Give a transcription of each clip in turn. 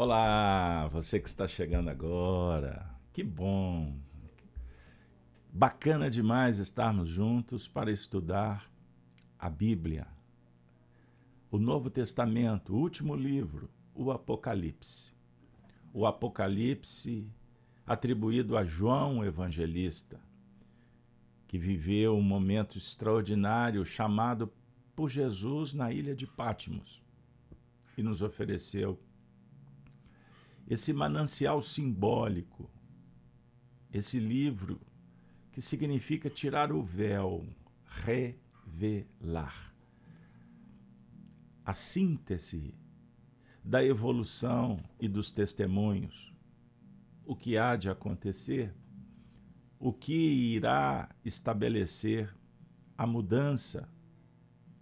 Olá, você que está chegando agora. Que bom. Bacana demais estarmos juntos para estudar a Bíblia, o Novo Testamento, o último livro, o Apocalipse. O Apocalipse atribuído a João Evangelista, que viveu um momento extraordinário chamado por Jesus na ilha de Patmos e nos ofereceu esse manancial simbólico, esse livro que significa tirar o véu, revelar. A síntese da evolução e dos testemunhos, o que há de acontecer, o que irá estabelecer a mudança,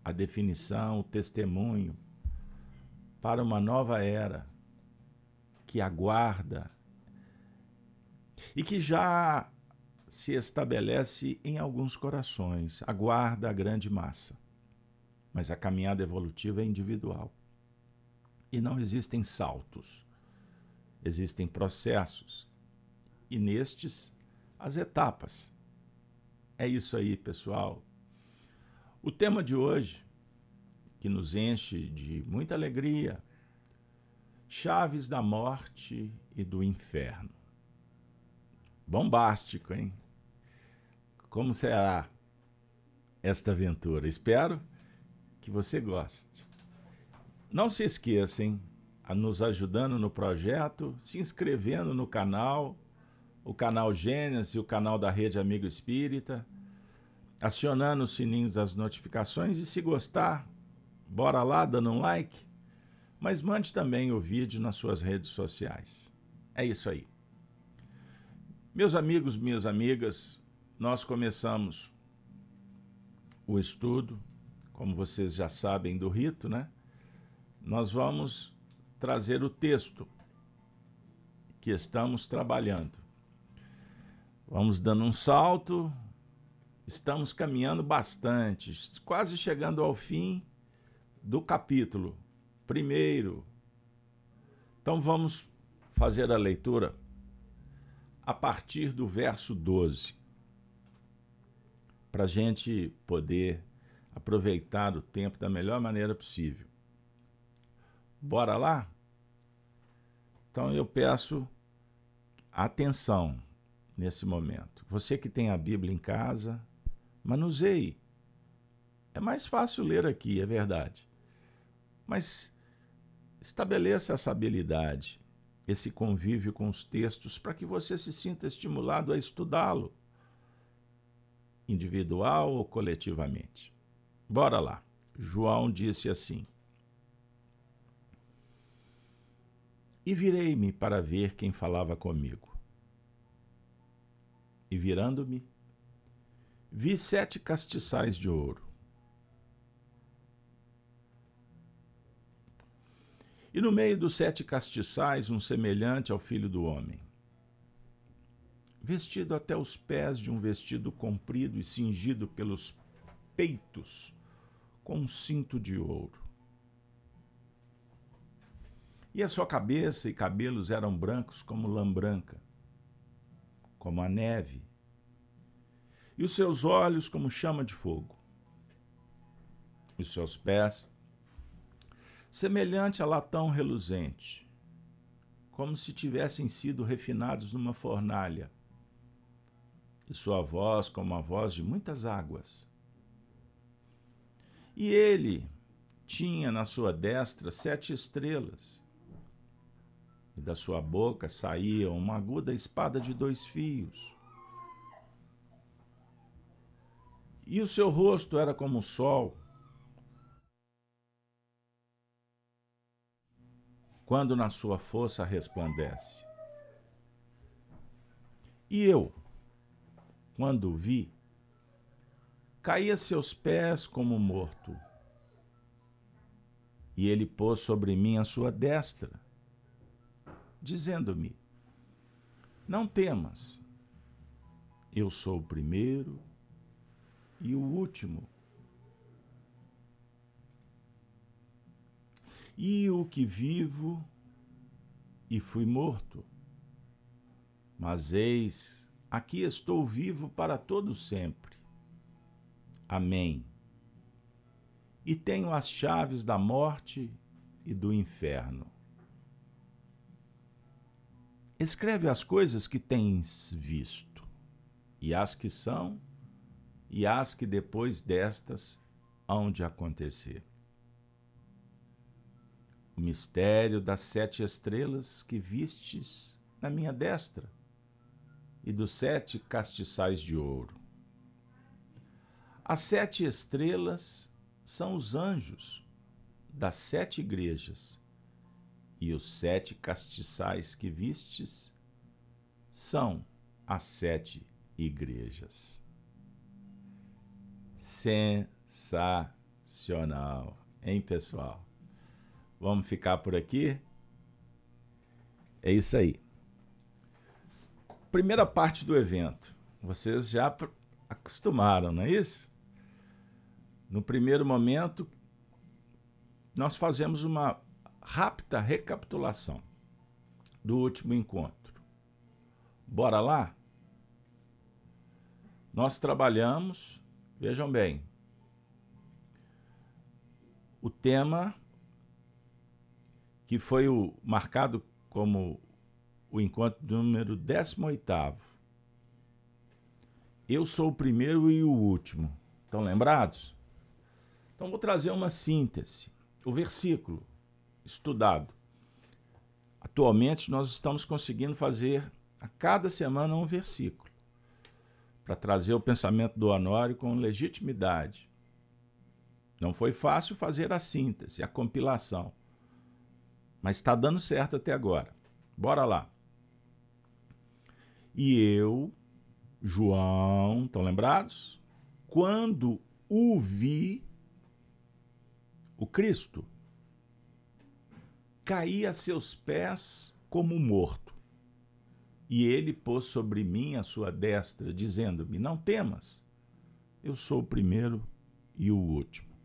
a definição, o testemunho para uma nova era que aguarda e que já se estabelece em alguns corações, aguarda a grande massa. Mas a caminhada evolutiva é individual. E não existem saltos, existem processos. E nestes, as etapas. É isso aí, pessoal. O tema de hoje, que nos enche de muita alegria, Chaves da Morte e do Inferno. Bombástico, hein? Como será esta aventura? Espero que você goste. Não se esqueça, hein? A nos ajudando no projeto, se inscrevendo no canal, o canal Gênesis e o canal da Rede Amigo Espírita, acionando os sininhos das notificações e se gostar, bora lá dando um like mas mande também o vídeo nas suas redes sociais. É isso aí. Meus amigos, minhas amigas, nós começamos o estudo, como vocês já sabem do rito, né? Nós vamos trazer o texto que estamos trabalhando. Vamos dando um salto, estamos caminhando bastante, quase chegando ao fim do capítulo primeiro. Então vamos fazer a leitura a partir do verso 12, para a gente poder aproveitar o tempo da melhor maneira possível. Bora lá? Então eu peço atenção nesse momento. Você que tem a Bíblia em casa, manuseie. É mais fácil ler aqui, é verdade. Mas Estabeleça essa habilidade, esse convívio com os textos, para que você se sinta estimulado a estudá-lo, individual ou coletivamente. Bora lá. João disse assim: E virei-me para ver quem falava comigo. E virando-me, vi sete castiçais de ouro E no meio dos sete castiçais, um semelhante ao filho do homem, vestido até os pés de um vestido comprido e cingido pelos peitos com um cinto de ouro. E a sua cabeça e cabelos eram brancos como lã branca, como a neve, e os seus olhos como chama de fogo. Os seus pés semelhante a latão reluzente, como se tivessem sido refinados numa fornalha, e sua voz como a voz de muitas águas. E ele tinha na sua destra sete estrelas, e da sua boca saía uma aguda espada de dois fios. E o seu rosto era como o sol, quando na sua força resplandece. E eu, quando o vi, caí a seus pés como morto. E ele pôs sobre mim a sua destra, dizendo-me: Não temas, eu sou o primeiro e o último e o que vivo e fui morto. Mas eis, aqui estou vivo para todo sempre. Amém. E tenho as chaves da morte e do inferno. Escreve as coisas que tens visto, e as que são, e as que depois destas hão de acontecer o mistério das sete estrelas que vistes na minha destra e dos sete castiçais de ouro. As sete estrelas são os anjos das sete igrejas, e os sete castiçais que vistes são as sete igrejas. Sensacional, hein, pessoal? Vamos ficar por aqui. É isso aí. Primeira parte do evento. Vocês já acostumaram, não é isso? No primeiro momento, nós fazemos uma rápida recapitulação do último encontro. Bora lá? Nós trabalhamos, vejam bem, o tema que foi o marcado como o encontro número 18. Eu sou o primeiro e o último. Estão lembrados? Então vou trazer uma síntese. O versículo estudado. Atualmente nós estamos conseguindo fazer a cada semana um versículo para trazer o pensamento do Honório com legitimidade. Não foi fácil fazer a síntese, a compilação mas está dando certo até agora. Bora lá. E eu, João, estão lembrados? Quando o vi, o Cristo, caí a seus pés como morto. E ele pôs sobre mim a sua destra, dizendo-me: Não temas, eu sou o primeiro e o último.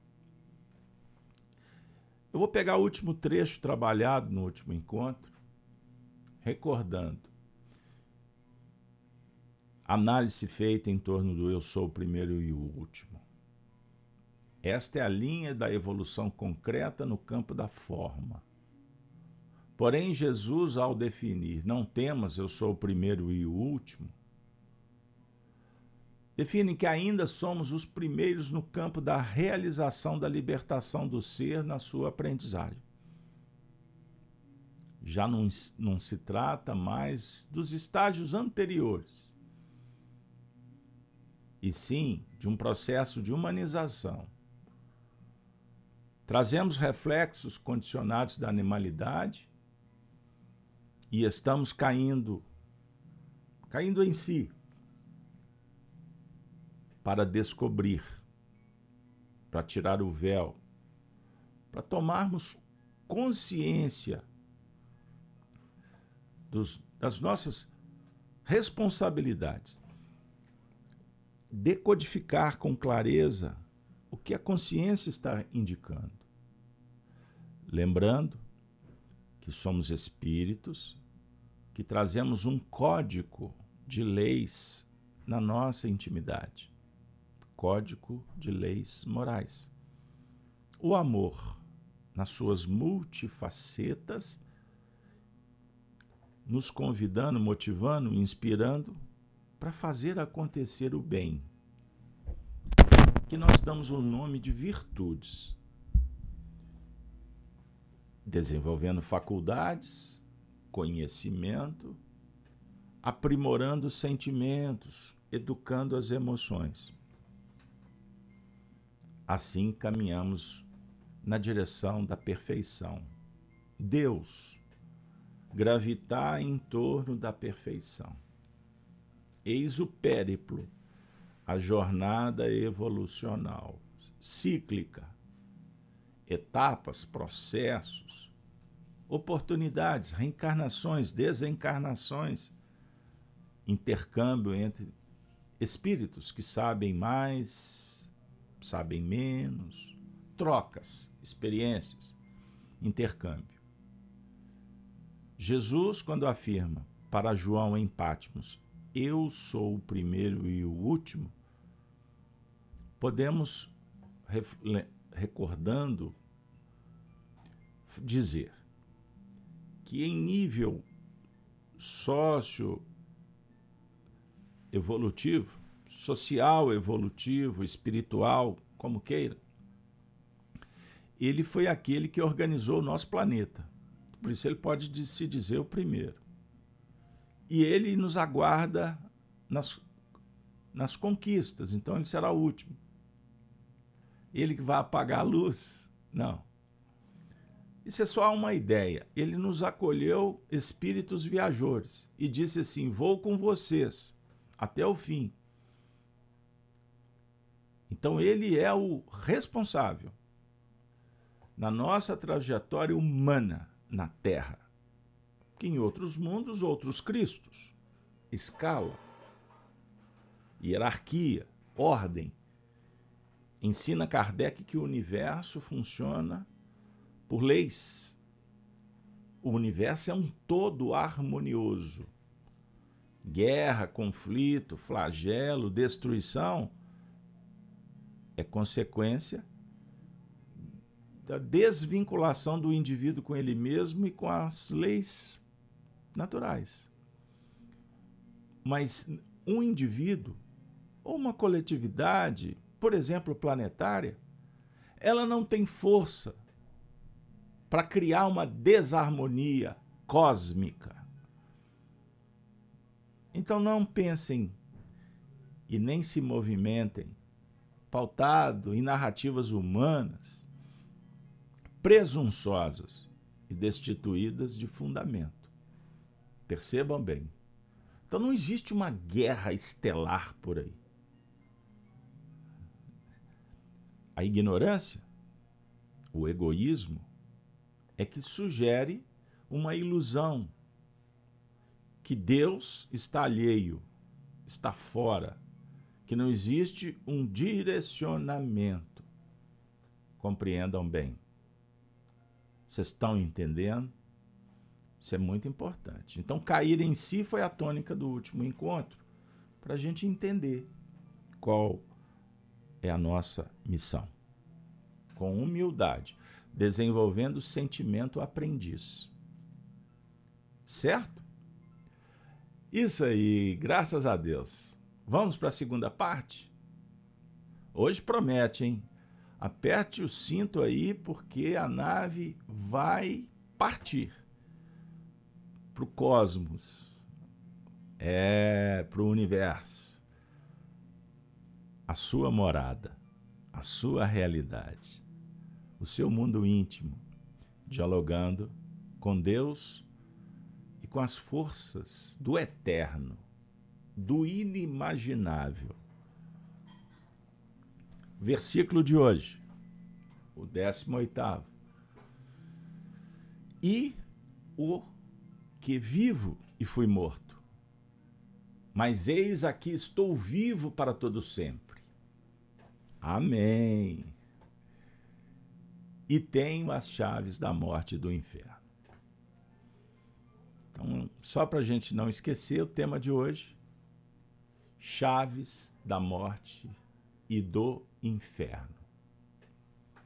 Eu vou pegar o último trecho trabalhado no último encontro, recordando. Análise feita em torno do eu sou o primeiro e o último. Esta é a linha da evolução concreta no campo da forma. Porém, Jesus, ao definir não temas, eu sou o primeiro e o último, definem que ainda somos os primeiros no campo da realização da libertação do ser na sua aprendizagem. Já não, não se trata mais dos estágios anteriores, e sim de um processo de humanização. Trazemos reflexos condicionados da animalidade e estamos caindo, caindo em si, para descobrir, para tirar o véu, para tomarmos consciência dos, das nossas responsabilidades. Decodificar com clareza o que a consciência está indicando. Lembrando que somos espíritos, que trazemos um código de leis na nossa intimidade. Código de Leis Morais. O amor, nas suas multifacetas, nos convidando, motivando, inspirando para fazer acontecer o bem, que nós damos o nome de virtudes, desenvolvendo faculdades, conhecimento, aprimorando sentimentos, educando as emoções. Assim caminhamos na direção da perfeição. Deus gravitar em torno da perfeição. Eis o périplo, a jornada evolucional, cíclica, etapas, processos, oportunidades, reencarnações, desencarnações, intercâmbio entre espíritos que sabem mais sabem menos, trocas, experiências, intercâmbio. Jesus, quando afirma para João em Patmos, eu sou o primeiro e o último, podemos, recordando, dizer que em nível sócio evolutivo, social evolutivo, espiritual, como queira, ele foi aquele que organizou o nosso planeta. Por isso ele pode se dizer o primeiro. E ele nos aguarda nas, nas conquistas, então ele será o último. Ele que vai apagar a luz? Não. Isso é só uma ideia. Ele nos acolheu espíritos viajores e disse assim: Vou com vocês até o fim. Então ele é o responsável na nossa trajetória humana na Terra, que em outros mundos, outros Cristos. Escala, hierarquia, ordem. Ensina Kardec que o universo funciona por leis. O universo é um todo harmonioso. Guerra, conflito, flagelo, destruição é consequência da desvinculação do indivíduo com ele mesmo e com as leis naturais. Mas um indivíduo ou uma coletividade, por exemplo, planetária, ela não tem força para criar uma desarmonia cósmica. Então não pensem e nem se movimentem pautado em narrativas humanas presunçosas e destituídas de fundamento. Percebam bem. Então não existe uma guerra estelar por aí. A ignorância, o egoísmo, é que sugere uma ilusão que Deus está alheio, está fora, que não existe um direcionamento. Compreendam bem. Vocês estão entendendo? Isso é muito importante. Então, cair em si foi a tônica do último encontro, para a gente entender qual é a nossa missão. Com humildade, desenvolvendo o sentimento aprendiz. Certo? Isso aí, graças a Deus. Vamos para a segunda parte? Hoje promete, hein? Aperte o cinto aí, porque a nave vai partir para o cosmos, é para o universo, a sua morada, a sua realidade, o seu mundo íntimo, dialogando com Deus e com as forças do eterno, do inimaginável Versículo de hoje, o 18. E o que vivo e fui morto. Mas eis aqui estou vivo para todo sempre. Amém. E tenho as chaves da morte e do inferno. Então, só para a gente não esquecer o tema de hoje: chaves da morte e do inferno.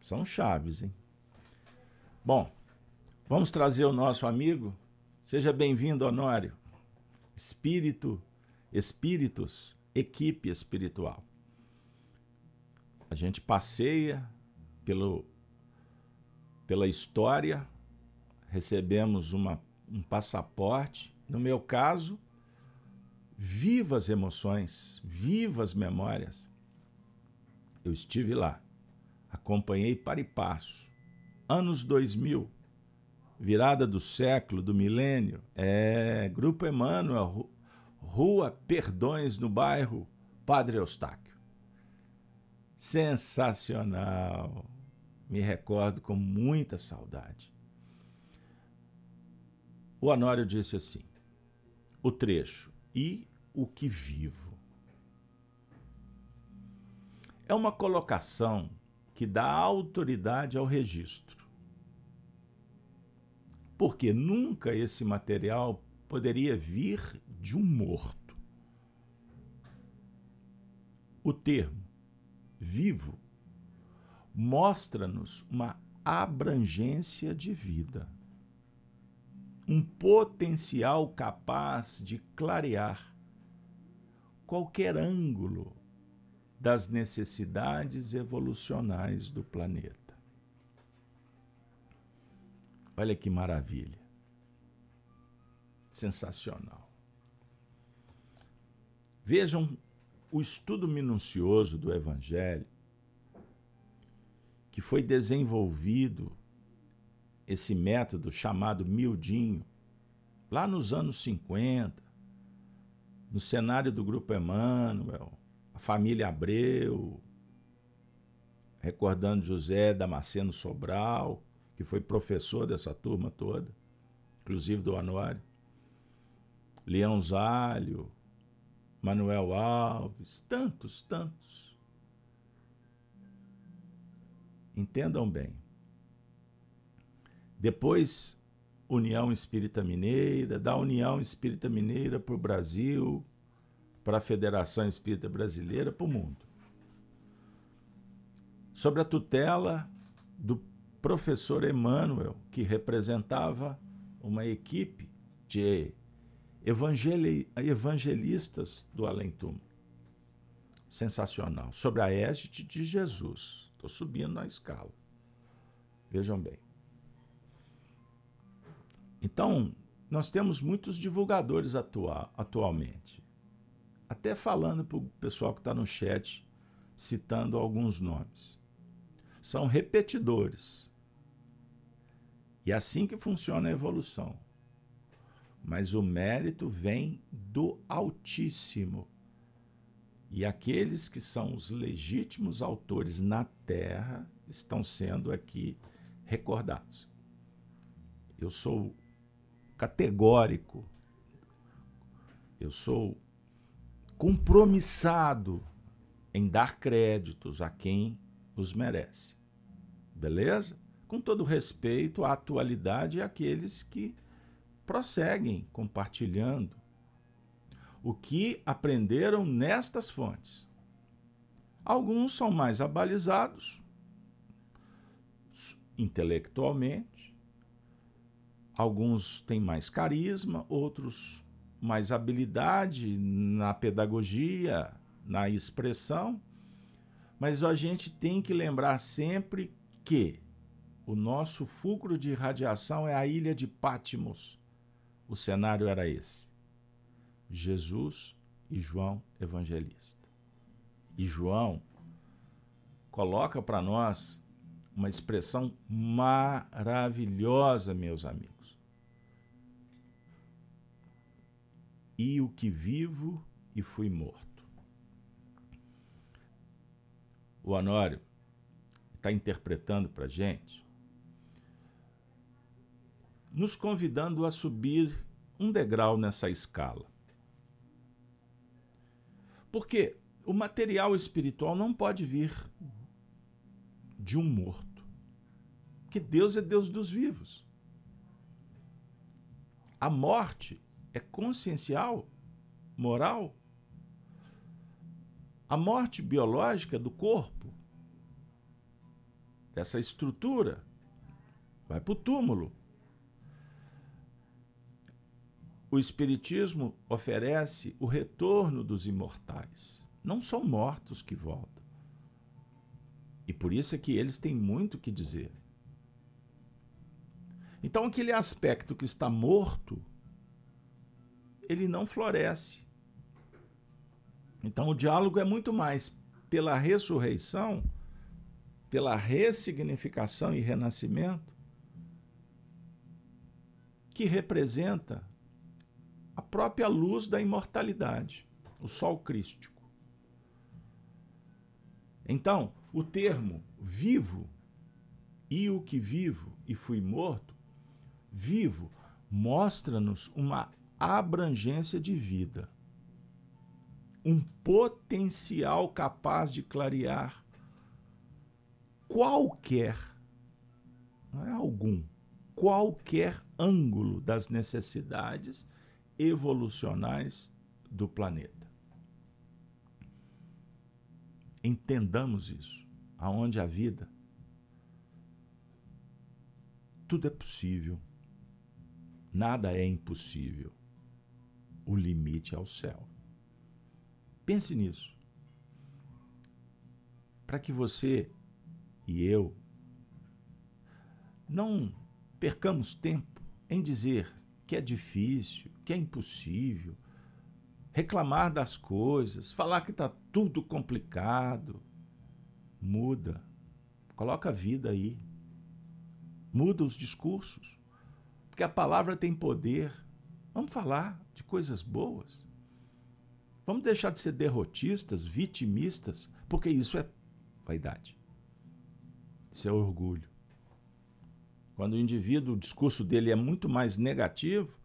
São chaves, hein? Bom, vamos trazer o nosso amigo. Seja bem-vindo, Honório. Espírito, espíritos, equipe espiritual. A gente passeia pelo, pela história, recebemos uma, um passaporte. No meu caso, vivas emoções, vivas memórias. Eu estive lá, acompanhei para e passo. Anos 2000, virada do século, do milênio, é Grupo Emmanuel, Rua Perdões, no bairro Padre Eustáquio. Sensacional! Me recordo com muita saudade. O Honório disse assim: o trecho, e o que vivo. É uma colocação que dá autoridade ao registro. porque nunca esse material poderia vir de um morto. O termo vivo mostra-nos uma abrangência de vida, um potencial capaz de clarear qualquer ângulo das necessidades evolucionais do planeta. Olha que maravilha. Sensacional. Vejam o estudo minucioso do Evangelho que foi desenvolvido esse método chamado miudinho lá nos anos 50, no cenário do Grupo Emmanuel, a família Abreu, recordando José Damasceno Sobral, que foi professor dessa turma toda, inclusive do Anuário, Leão Zálio, Manuel Alves, tantos, tantos. Entendam bem. Depois, União Espírita Mineira, da União Espírita Mineira para o Brasil, para a Federação Espírita Brasileira, para o mundo. Sobre a tutela do professor Emmanuel, que representava uma equipe de evangelistas do além-túmulo. Sensacional. Sobre a égide de Jesus. Estou subindo na escala. Vejam bem. Então, nós temos muitos divulgadores atua atualmente. Até falando para o pessoal que está no chat, citando alguns nomes. São repetidores. E é assim que funciona a evolução. Mas o mérito vem do Altíssimo e aqueles que são os legítimos autores na terra estão sendo aqui recordados. Eu sou categórico, eu sou compromissado em dar créditos a quem os merece. Beleza? Com todo respeito à atualidade e àqueles que prosseguem compartilhando o que aprenderam nestas fontes. Alguns são mais abalizados intelectualmente, alguns têm mais carisma, outros mais habilidade na pedagogia, na expressão, mas a gente tem que lembrar sempre que o nosso fulcro de radiação é a ilha de Patmos. O cenário era esse. Jesus e João Evangelista. E João coloca para nós uma expressão maravilhosa, meus amigos. E o que vivo e fui morto. O Honório está interpretando para a gente, nos convidando a subir um degrau nessa escala. Porque o material espiritual não pode vir de um morto. Que Deus é Deus dos vivos. A morte é consciencial, moral. A morte biológica do corpo, dessa estrutura, vai para o túmulo. o Espiritismo oferece o retorno dos imortais. Não são mortos que voltam. E por isso é que eles têm muito que dizer. Então, aquele aspecto que está morto, ele não floresce. Então, o diálogo é muito mais pela ressurreição, pela ressignificação e renascimento, que representa a própria luz da imortalidade, o sol crístico. Então, o termo vivo e o que vivo e fui morto, vivo mostra-nos uma abrangência de vida, um potencial capaz de clarear qualquer, não é algum, qualquer ângulo das necessidades evolucionais do planeta. Entendamos isso. Aonde a vida, tudo é possível. Nada é impossível. O limite é o céu. Pense nisso. Para que você e eu não percamos tempo em dizer que é difícil, que é impossível, reclamar das coisas, falar que está tudo complicado. Muda. Coloca a vida aí. Muda os discursos. Porque a palavra tem poder. Vamos falar de coisas boas. Vamos deixar de ser derrotistas, vitimistas, porque isso é vaidade. Isso é orgulho. Quando o indivíduo, o discurso dele é muito mais negativo,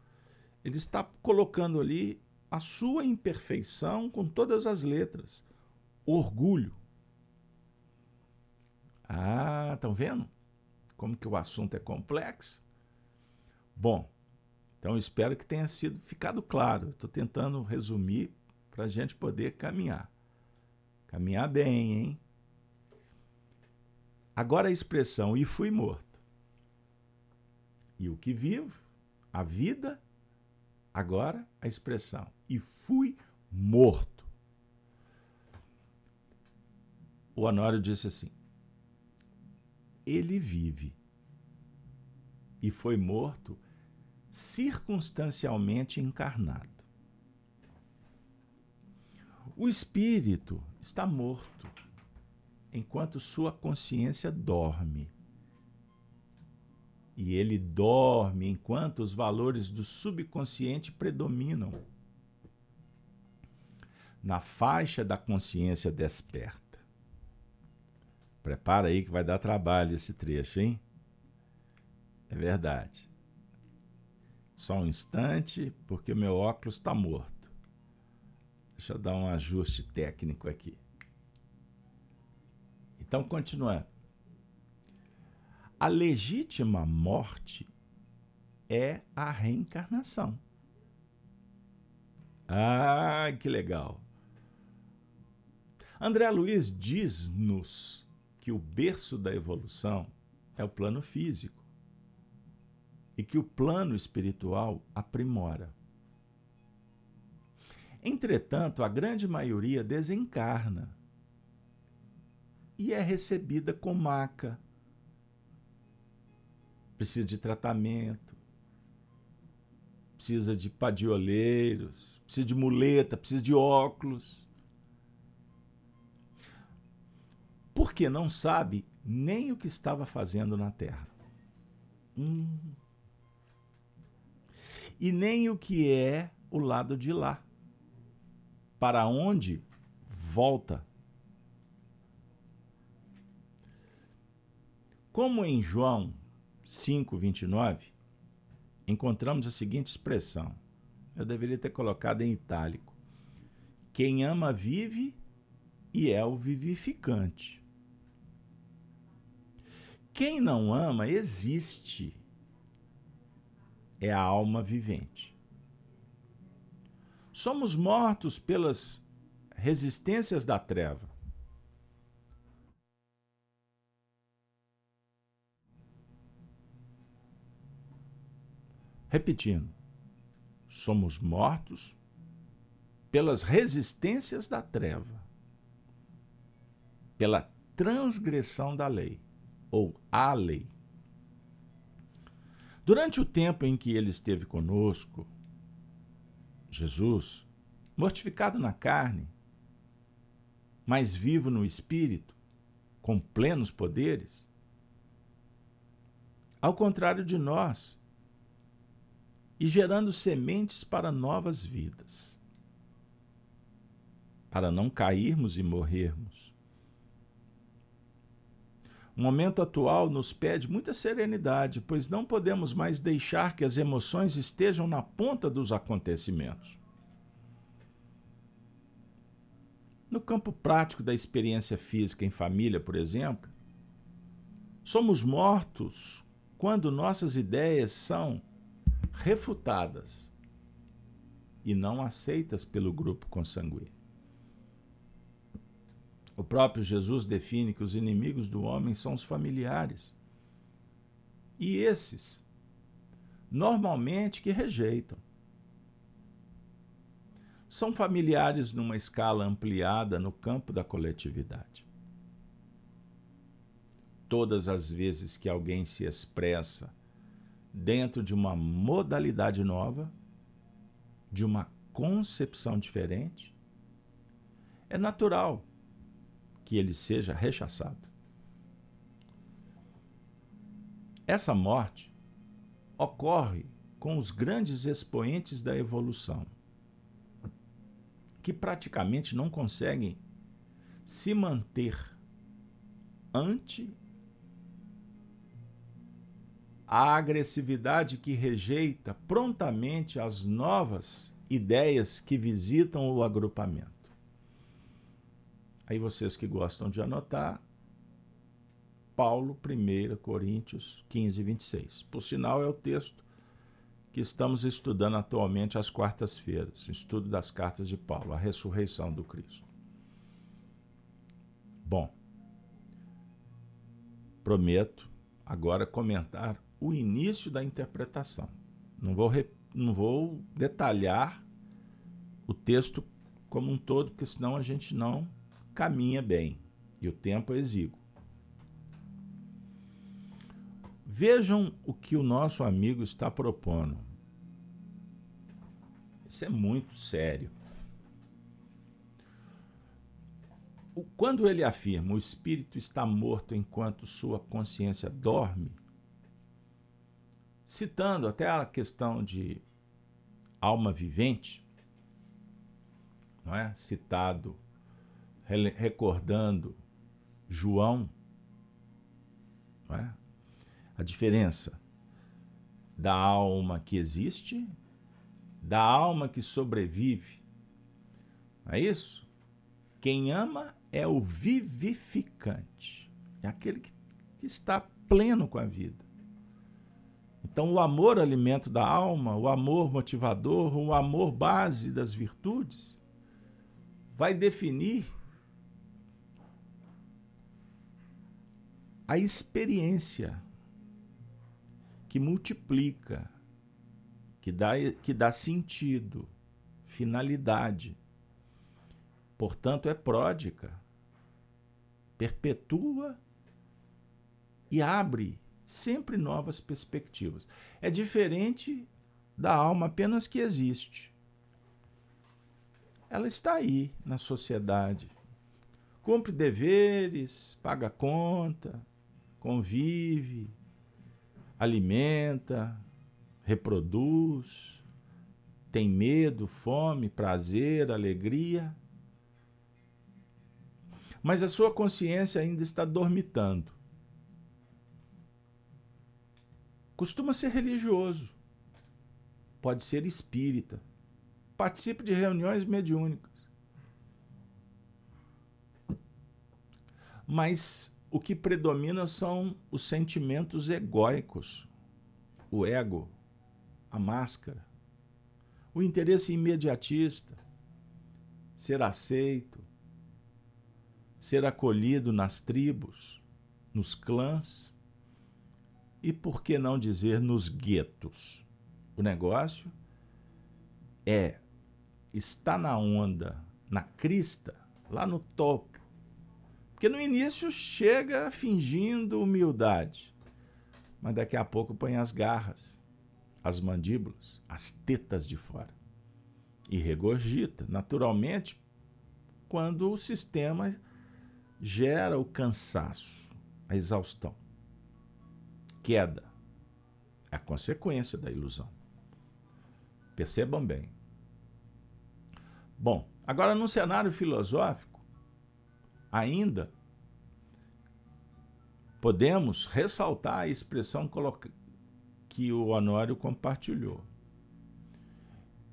ele está colocando ali a sua imperfeição com todas as letras. Orgulho. Ah, estão vendo? Como que o assunto é complexo? Bom, então espero que tenha sido ficado claro. Estou tentando resumir para a gente poder caminhar. Caminhar bem, hein? Agora a expressão e fui morto e o que vivo, a vida, agora a expressão e fui morto. O Honório disse assim: ele vive e foi morto circunstancialmente encarnado. O espírito está morto enquanto sua consciência dorme e ele dorme enquanto os valores do subconsciente predominam. Na faixa da consciência desperta. Prepara aí que vai dar trabalho esse trecho, hein? É verdade. Só um instante, porque meu óculos está morto. Deixa eu dar um ajuste técnico aqui. Então, continuando. A legítima morte é a reencarnação. Ah, que legal. André Luiz diz-nos que o berço da evolução é o plano físico e que o plano espiritual aprimora. Entretanto, a grande maioria desencarna e é recebida com maca, precisa de tratamento, precisa de padioleiros, precisa de muleta, precisa de óculos. Porque não sabe nem o que estava fazendo na terra. Hum. E nem o que é o lado de lá. Para onde volta. Como em João 5, 29, encontramos a seguinte expressão. Eu deveria ter colocado em itálico. Quem ama vive e é o vivificante. Quem não ama existe. É a alma vivente. Somos mortos pelas resistências da treva. Repetindo, somos mortos pelas resistências da treva, pela transgressão da lei, ou a lei. Durante o tempo em que ele esteve conosco, Jesus, mortificado na carne, mas vivo no espírito, com plenos poderes, ao contrário de nós, e gerando sementes para novas vidas. Para não cairmos e morrermos. O momento atual nos pede muita serenidade, pois não podemos mais deixar que as emoções estejam na ponta dos acontecimentos. No campo prático da experiência física em família, por exemplo, somos mortos quando nossas ideias são refutadas e não aceitas pelo grupo consanguíneo. O próprio Jesus define que os inimigos do homem são os familiares. E esses, normalmente, que rejeitam. São familiares numa escala ampliada no campo da coletividade. Todas as vezes que alguém se expressa dentro de uma modalidade nova, de uma concepção diferente, é natural que ele seja rechaçado. Essa morte ocorre com os grandes expoentes da evolução, que praticamente não conseguem se manter ante a agressividade que rejeita prontamente as novas ideias que visitam o agrupamento. Aí vocês que gostam de anotar, Paulo, 1 Coríntios 15, 26. Por sinal, é o texto que estamos estudando atualmente às quartas-feiras, estudo das cartas de Paulo, a ressurreição do Cristo. Bom, prometo agora comentar o início da interpretação. Não vou, não vou detalhar o texto como um todo, porque senão a gente não caminha bem e o tempo é exíguo. Vejam o que o nosso amigo está propondo. Isso é muito sério. Quando ele afirma o espírito está morto enquanto sua consciência dorme, citando até a questão de alma vivente, não é? Citado recordando João, é? a diferença da alma que existe, da alma que sobrevive. Não é isso? Quem ama é o vivificante, é aquele que, que está pleno com a vida. Então, o amor, alimento da alma, o amor motivador, o amor base das virtudes, vai definir a experiência que multiplica, que dá, que dá sentido, finalidade. Portanto, é pródica, perpetua e abre sempre novas perspectivas. É diferente da alma apenas que existe. Ela está aí na sociedade. Cumpre deveres, paga conta, convive, alimenta, reproduz, tem medo, fome, prazer, alegria. Mas a sua consciência ainda está dormitando. Costuma ser religioso, pode ser espírita, participa de reuniões mediúnicas. Mas o que predomina são os sentimentos egóicos, o ego, a máscara, o interesse imediatista, ser aceito, ser acolhido nas tribos, nos clãs e, por que não dizer, nos guetos. O negócio é estar na onda, na crista, lá no topo porque no início chega fingindo humildade, mas daqui a pouco põe as garras, as mandíbulas, as tetas de fora. E regurgita, naturalmente, quando o sistema gera o cansaço, a exaustão. Queda é a consequência da ilusão. Percebam bem. Bom, agora no cenário filosófico, ainda podemos ressaltar a expressão que o Honório compartilhou.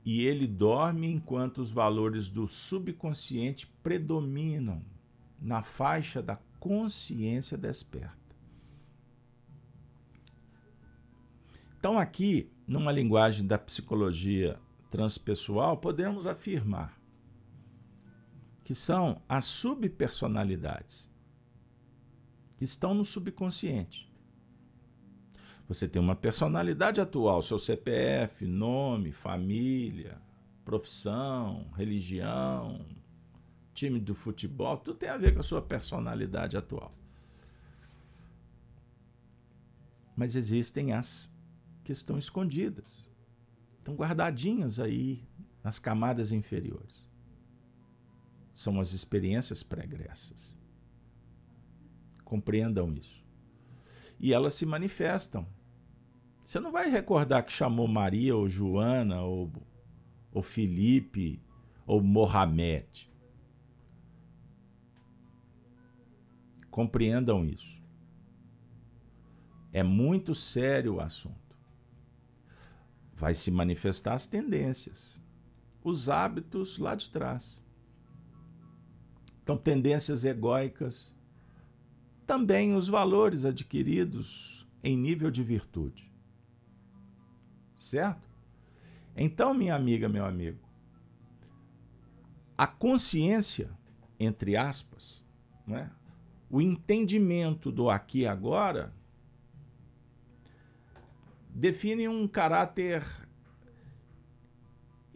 E ele dorme enquanto os valores do subconsciente predominam na faixa da consciência desperta. Então, aqui, numa linguagem da psicologia transpessoal, podemos afirmar que são as subpersonalidades que estão no subconsciente. Você tem uma personalidade atual, seu CPF, nome, família, profissão, religião, time do futebol, tudo tem a ver com a sua personalidade atual. Mas existem as que estão escondidas, estão guardadinhas aí nas camadas inferiores. São as experiências pregressas. Compreendam isso. E elas se manifestam. Você não vai recordar que chamou Maria ou Joana ou, ou Felipe ou Mohamed. Compreendam isso. É muito sério o assunto. Vai se manifestar as tendências, os hábitos lá de trás. Então, tendências egóicas, também os valores adquiridos em nível de virtude. Certo? Então, minha amiga, meu amigo, a consciência, entre aspas, né? o entendimento do aqui e agora define um caráter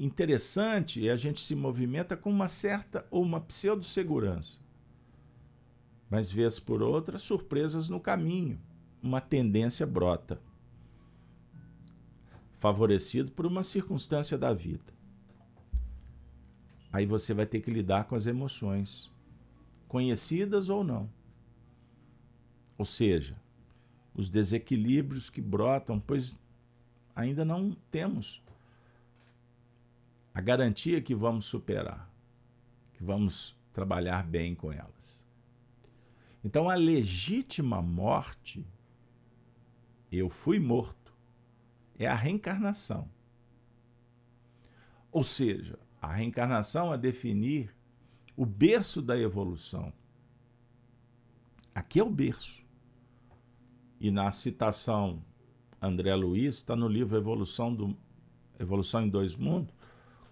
interessante e a gente se movimenta com uma certa ou uma pseudo-segurança. Mas, vez por outra, surpresas no caminho, uma tendência brota, favorecido por uma circunstância da vida. Aí você vai ter que lidar com as emoções, conhecidas ou não. Ou seja, os desequilíbrios que brotam, pois ainda não temos a garantia que vamos superar, que vamos trabalhar bem com elas. Então, a legítima morte, eu fui morto, é a reencarnação. Ou seja, a reencarnação a definir o berço da evolução. Aqui é o berço. E na citação André Luiz, está no livro Evolução, do, Evolução em Dois Mundos.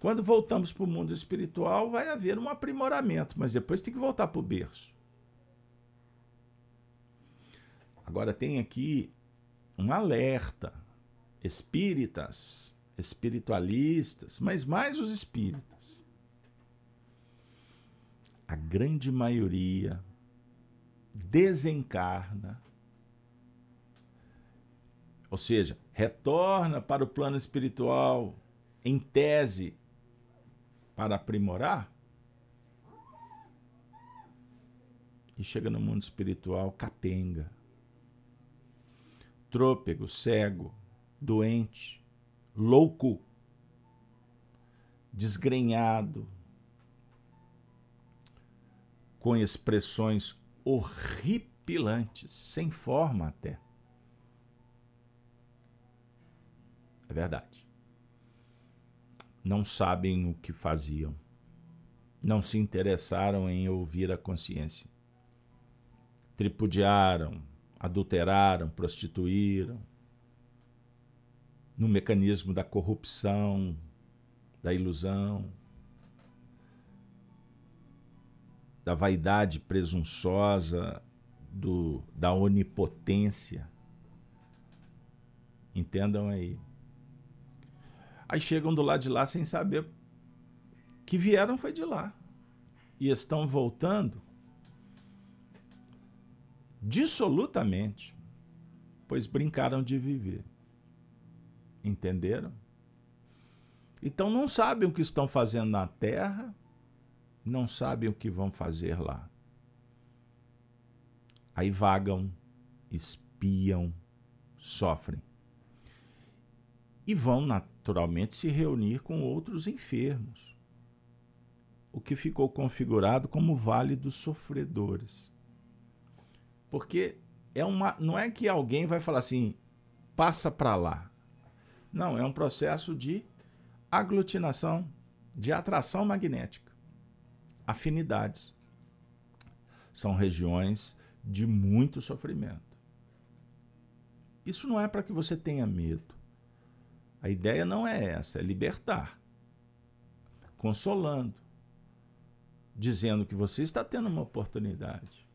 Quando voltamos para o mundo espiritual, vai haver um aprimoramento, mas depois tem que voltar para o berço. Agora tem aqui um alerta. Espíritas, espiritualistas, mas mais os espíritas. A grande maioria desencarna ou seja, retorna para o plano espiritual em tese para aprimorar, e chega no mundo espiritual capenga, trôpego, cego, doente, louco, desgrenhado, com expressões horripilantes, sem forma até. É verdade. Não sabem o que faziam. Não se interessaram em ouvir a consciência. Tripudiaram, adulteraram, prostituíram. No mecanismo da corrupção, da ilusão, da vaidade presunçosa, do, da onipotência. Entendam aí. Aí chegam do lado de lá sem saber que vieram foi de lá. E estão voltando dissolutamente, pois brincaram de viver. Entenderam? Então não sabem o que estão fazendo na terra, não sabem o que vão fazer lá. Aí vagam, espiam, sofrem. E vão na naturalmente se reunir com outros enfermos, o que ficou configurado como Vale dos Sofredores. Porque é uma, não é que alguém vai falar assim, passa para lá. Não, é um processo de aglutinação, de atração magnética, afinidades. São regiões de muito sofrimento. Isso não é para que você tenha medo A ideia não é essa, é libertar, consolando, dizendo que você está tendo uma oportunidade.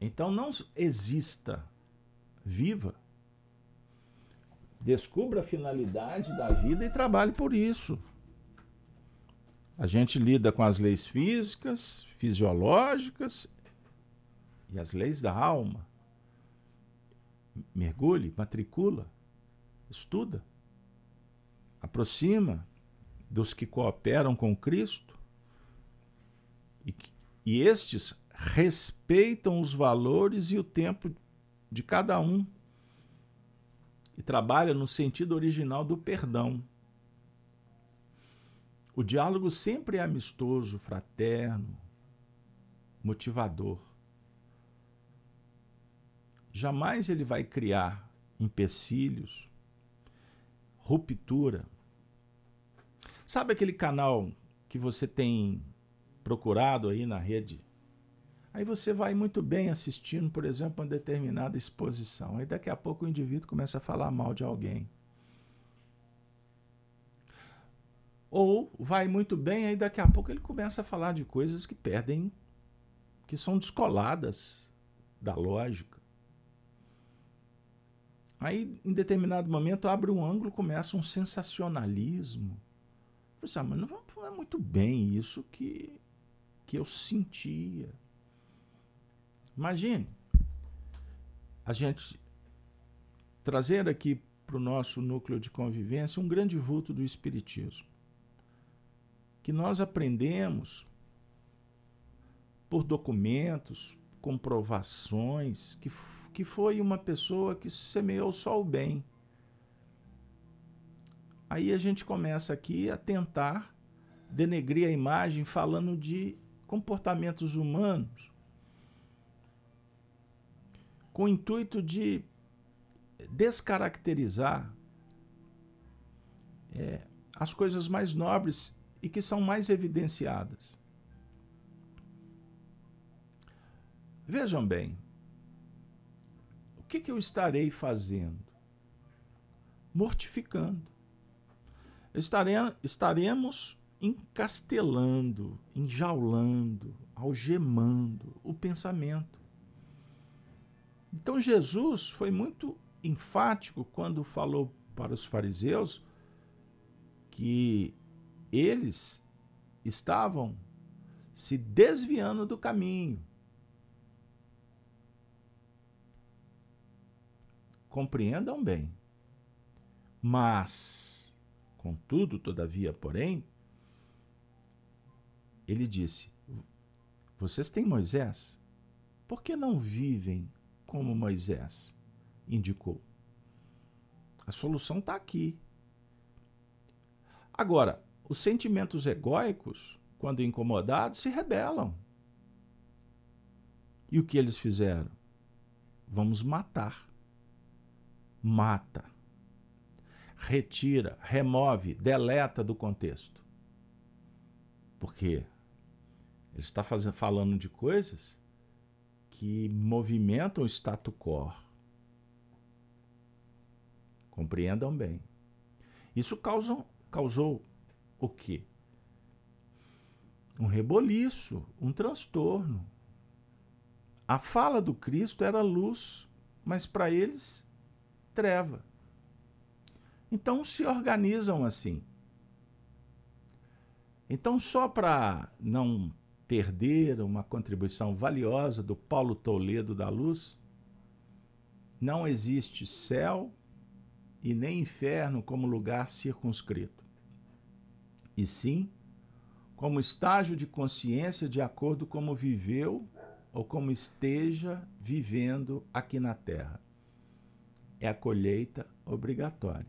Então não exista, viva. Descubra a finalidade da vida e trabalhe por isso. A gente lida com as leis físicas, fisiológicas e as leis da alma. Mergulhe, matricula, estuda, aproxima dos que cooperam com Cristo e, e estes respeitam os valores e o tempo de cada um e trabalham no sentido original do perdão. O diálogo sempre é amistoso, fraterno, motivador. Jamais ele vai criar empecilhos, ruptura. Sabe aquele canal que você tem procurado aí na rede? Aí você vai muito bem assistindo, por exemplo, uma determinada exposição. Aí daqui a pouco o indivíduo começa a falar mal de alguém. Ou vai muito bem, aí daqui a pouco ele começa a falar de coisas que perdem, que são descoladas da lógica. Aí, em determinado momento, abre um ângulo, começa um sensacionalismo. Você, ah, mas não é muito bem isso que, que eu sentia. Imagine a gente trazer aqui para o nosso núcleo de convivência um grande vulto do Espiritismo que nós aprendemos por documentos, comprovações, que, que foi uma pessoa que semeou só o bem. Aí a gente começa aqui a tentar denegrir a imagem falando de comportamentos humanos com o intuito de descaracterizar é, as coisas mais nobres e que são mais evidenciadas. Vejam bem, o que, que eu estarei fazendo? Mortificando. Estare, estaremos encastelando, enjaulando, algemando o pensamento. Então Jesus foi muito enfático quando falou para os fariseus que eles estavam se desviando do caminho. Compreendam bem. Mas, contudo, todavia, porém, ele disse: Vocês têm Moisés? Por que não vivem como Moisés indicou? A solução está aqui. Agora, os sentimentos egóicos, quando incomodados, se rebelam. E o que eles fizeram? Vamos matar. Mata. Retira, remove, deleta do contexto. Porque ele está fazendo, falando de coisas que movimentam o status quo. Compreendam bem. Isso causam, causou o quê? Um reboliço, um transtorno. A fala do Cristo era luz, mas para eles, treva. Então se organizam assim. Então, só para não perder uma contribuição valiosa do Paulo Toledo da Luz, não existe céu e nem inferno como lugar circunscrito e sim como estágio de consciência de acordo como viveu ou como esteja vivendo aqui na Terra. É a colheita obrigatória.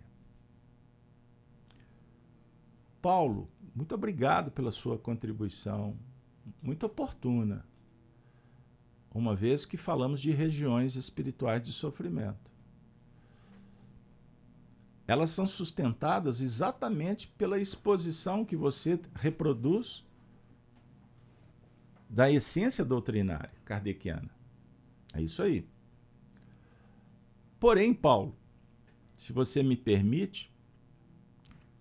Paulo, muito obrigado pela sua contribuição, muito oportuna, uma vez que falamos de regiões espirituais de sofrimento elas são sustentadas exatamente pela exposição que você reproduz da essência doutrinária kardeciana. É isso aí. Porém, Paulo, se você me permite,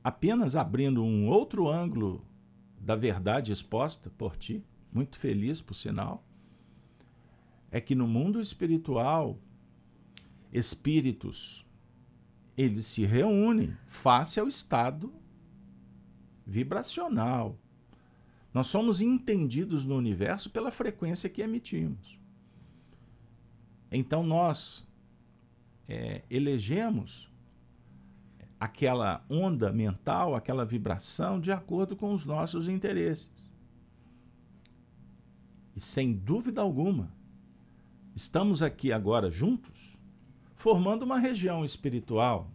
apenas abrindo um outro ângulo da verdade exposta por ti, muito feliz por sinal, é que no mundo espiritual, espíritos, eles se reúnem face ao estado vibracional. Nós somos entendidos no universo pela frequência que emitimos. Então nós é, elegemos aquela onda mental, aquela vibração de acordo com os nossos interesses. E sem dúvida alguma, estamos aqui agora juntos, formando uma região espiritual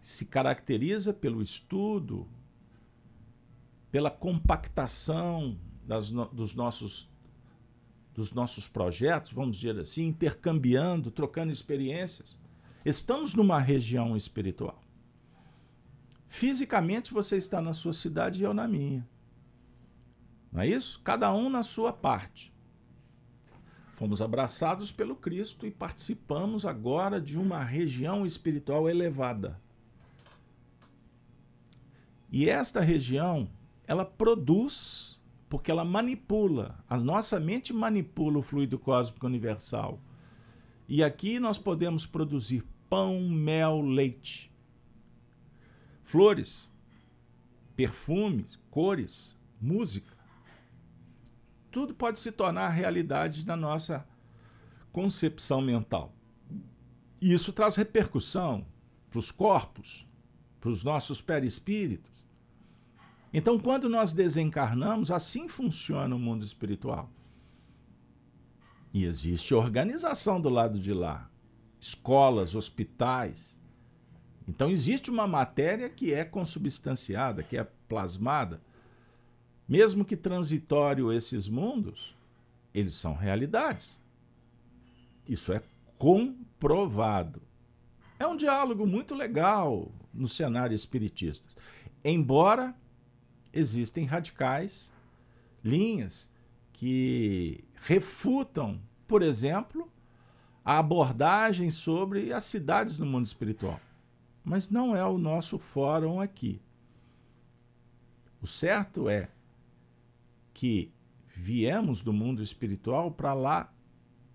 que se caracteriza pelo estudo, pela compactação das, dos, nossos, dos nossos projetos, vamos dizer assim, intercambiando, trocando experiências. Estamos numa região espiritual. Fisicamente você está na sua cidade e eu na minha. Não é isso? Cada um na sua parte. Fomos abraçados pelo Cristo e participamos agora de uma região espiritual elevada. E esta região ela produz, porque ela manipula. A nossa mente manipula o fluido cósmico universal. E aqui nós podemos produzir pão, mel, leite, flores, perfumes, cores, música. Tudo pode se tornar realidade na nossa concepção mental. E isso traz repercussão para os corpos, para os nossos perispíritos então, quando nós desencarnamos, assim funciona o mundo espiritual. E existe organização do lado de lá escolas, hospitais. Então, existe uma matéria que é consubstanciada, que é plasmada. Mesmo que transitório esses mundos, eles são realidades. Isso é comprovado. É um diálogo muito legal no cenário espiritista. Embora existem radicais, linhas que refutam, por exemplo, a abordagem sobre as cidades no mundo espiritual. Mas não é o nosso fórum aqui. O certo é que viemos do mundo espiritual, para lá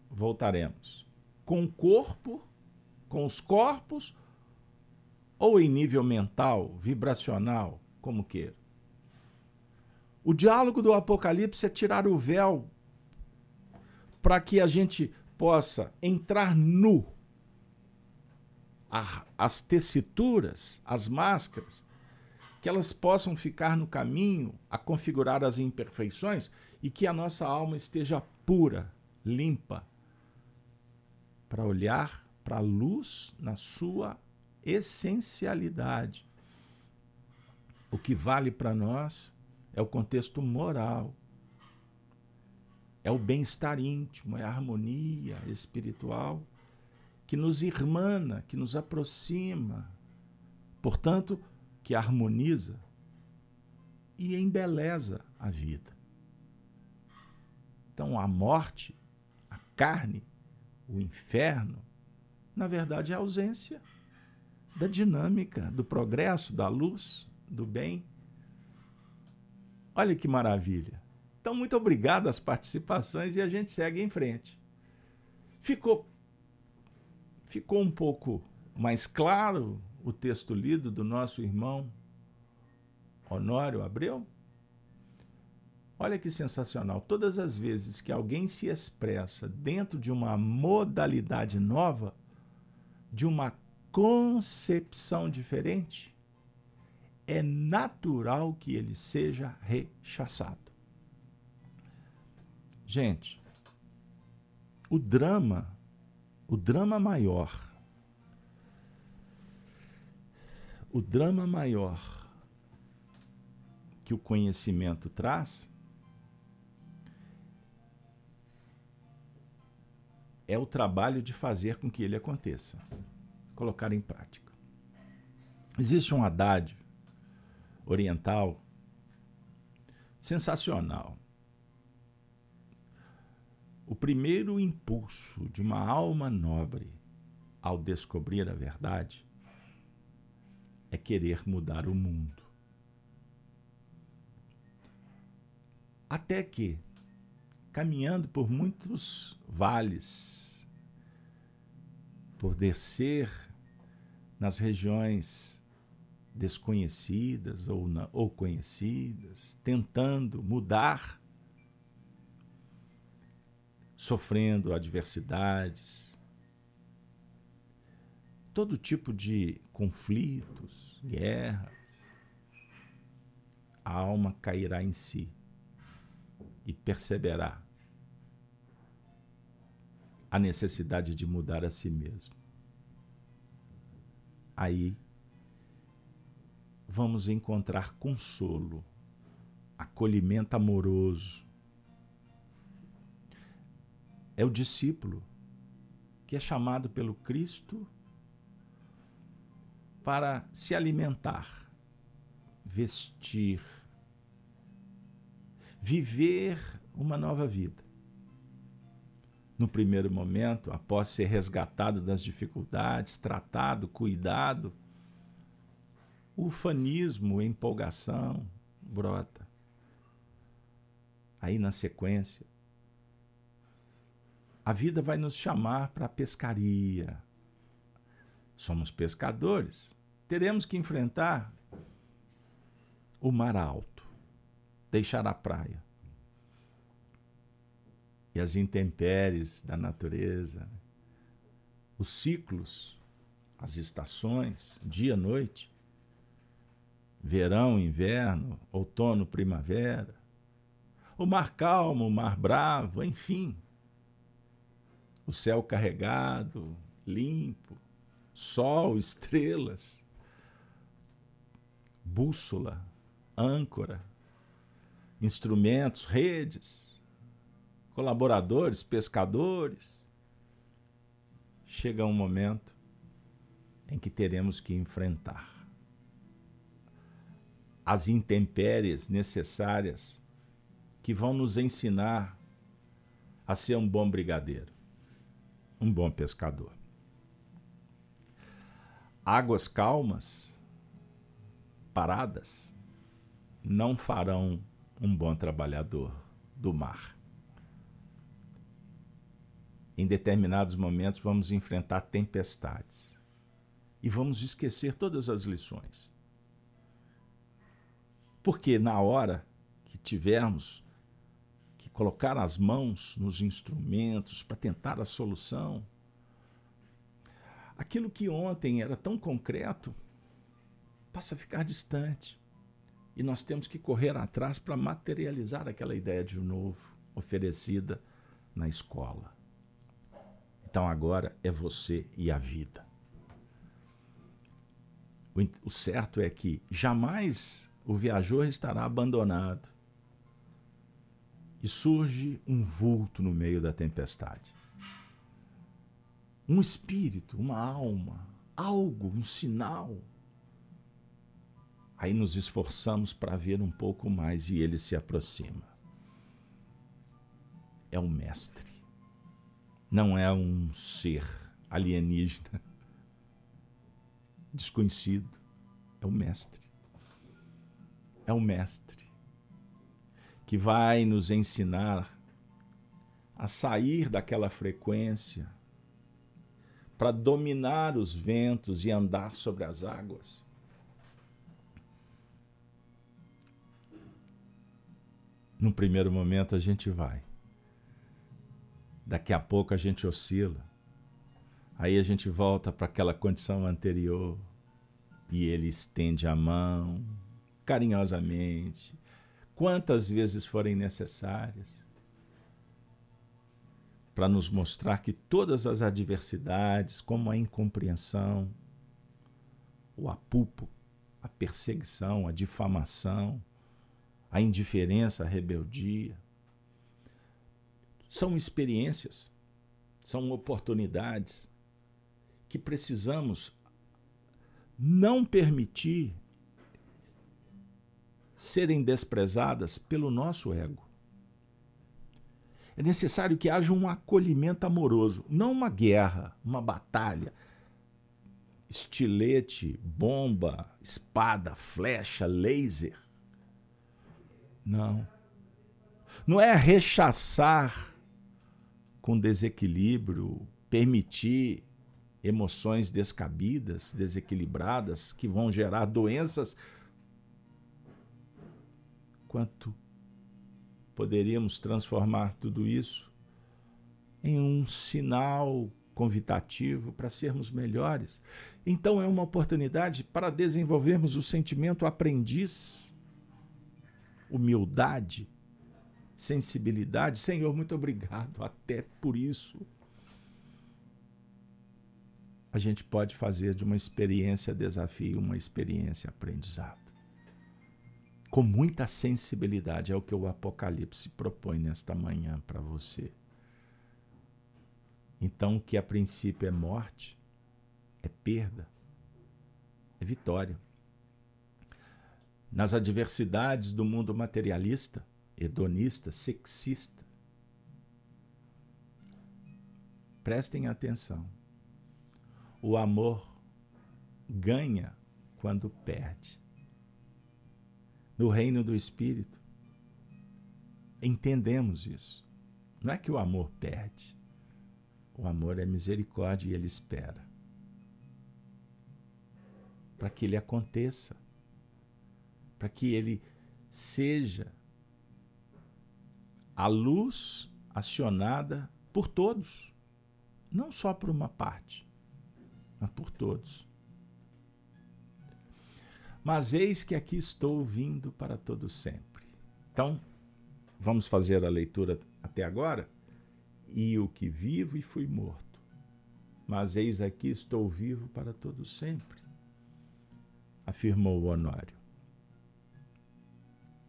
voltaremos. Com o corpo, com os corpos, ou em nível mental, vibracional, como queira. O diálogo do Apocalipse é tirar o véu para que a gente possa entrar nu. As tessituras, as máscaras, que elas possam ficar no caminho a configurar as imperfeições e que a nossa alma esteja pura, limpa, para olhar para a luz na sua essencialidade. O que vale para nós é o contexto moral, é o bem-estar íntimo, é a harmonia espiritual que nos irmana, que nos aproxima, portanto, que harmoniza e embeleza a vida. Então, a morte, a carne, o inferno, na verdade, é a ausência da dinâmica, do progresso, da luz, do bem Olha que maravilha. Então, muito obrigado às participações e a gente segue em frente. Ficou, ficou um pouco mais claro o texto lido do nosso irmão Honório Abreu? Olha que sensacional. Todas as vezes que alguém se expressa dentro de uma modalidade nova, de uma concepção diferente, é natural que ele seja rechaçado. Gente, o drama, o drama maior, o drama maior que o conhecimento traz é o trabalho de fazer com que ele aconteça, colocar em prática. Existe um Haddad oriental sensacional. O primeiro impulso de uma alma nobre ao descobrir a verdade é querer mudar o mundo. Até que, caminhando por muitos vales, por descer nas regiões desconhecidas ou, na, ou conhecidas, tentando mudar, sofrendo adversidades, todo tipo de conflitos, guerras, a alma cairá em si e perceberá a necessidade de mudar a si mesmo. Aí vamos encontrar consolo, acolhimento amoroso. É o discípulo que é chamado pelo Cristo para se alimentar, vestir, viver uma nova vida. No primeiro momento, após ser resgatado das dificuldades, tratado, cuidado, ufanismo, empolgação brota. Aí, na sequência, a vida vai nos chamar para a pescaria, somos pescadores, teremos que enfrentar o mar alto, deixar a praia e as intempéries da natureza, né? os ciclos, as estações, dia, noite, verão, inverno, outono, primavera, o mar calmo, o mar bravo, enfim, o céu carregado, limpo, sol, estrelas, bússola, âncora, instrumentos, redes, colaboradores, pescadores. Chega um momento em que teremos que enfrentar as intempéries necessárias que vão nos ensinar a ser um bom brigadeiro, um bom pescador. Águas calmas, paradas, não farão um bom trabalhador do mar. Em determinados momentos vamos enfrentar tempestades e vamos esquecer todas as lições. Porque na hora que tivermos que colocar as mãos nos instrumentos para tentar a solução, aquilo que ontem era tão concreto passa a ficar distante. E nós temos que correr atrás para materializar aquela ideia de novo oferecida na escola. Então agora é você e a vida. O, certo é que jamais o viajor estará abandonado e surge um vulto no meio da tempestade um espírito, uma alma, algo, um sinal. Aí nos esforçamos para ver um pouco mais e ele se aproxima. É um mestre, não é um ser alienígena, desconhecido. É o mestre. É o mestre que vai nos ensinar a sair daquela frequência para dominar os ventos e andar sobre as águas. No primeiro momento a gente vai. Daqui a pouco a gente oscila. Aí a gente volta para aquela condição anterior e ele estende a mão carinhosamente, quantas vezes forem necessárias para nos mostrar que todas as adversidades, como a incompreensão, o apupo, a perseguição, a difamação, a indiferença, a rebeldia, são experiências, são oportunidades que precisamos não permitir serem desprezadas pelo nosso ego é necessário que haja um acolhimento amoroso, não uma guerra, uma batalha, estilete, bomba, espada, flecha, laser. Não. Não é rechaçar com desequilíbrio, permitir emoções descabidas, desequilibradas, que vão gerar doenças. Quanto poderíamos transformar tudo isso em um sinal convidativo para sermos melhores. Então é uma oportunidade para desenvolvermos o sentimento aprendiz, humildade, sensibilidade. Senhor, muito obrigado até por isso. A gente pode fazer de uma experiência desafio uma experiência aprendizado. Com muita sensibilidade, é o que o Apocalipse propõe nesta manhã para você. Então, o que a princípio é morte, é perda, é vitória. Nas adversidades do mundo materialista, hedonista, sexista, prestem atenção. O amor ganha quando perde. No reino do Espírito, entendemos isso. Não é que o amor perde, o amor é misericórdia e ele espera. Para que ele aconteça. Para que ele seja a luz acionada por todos. Não só por uma parte, mas por todos. Mas eis que aqui estou vindo para todo sempre. Então, vamos fazer a leitura até agora? e o que vivo e fui morto. Mas eis aqui estou vivo para todo sempre, afirmou Honório.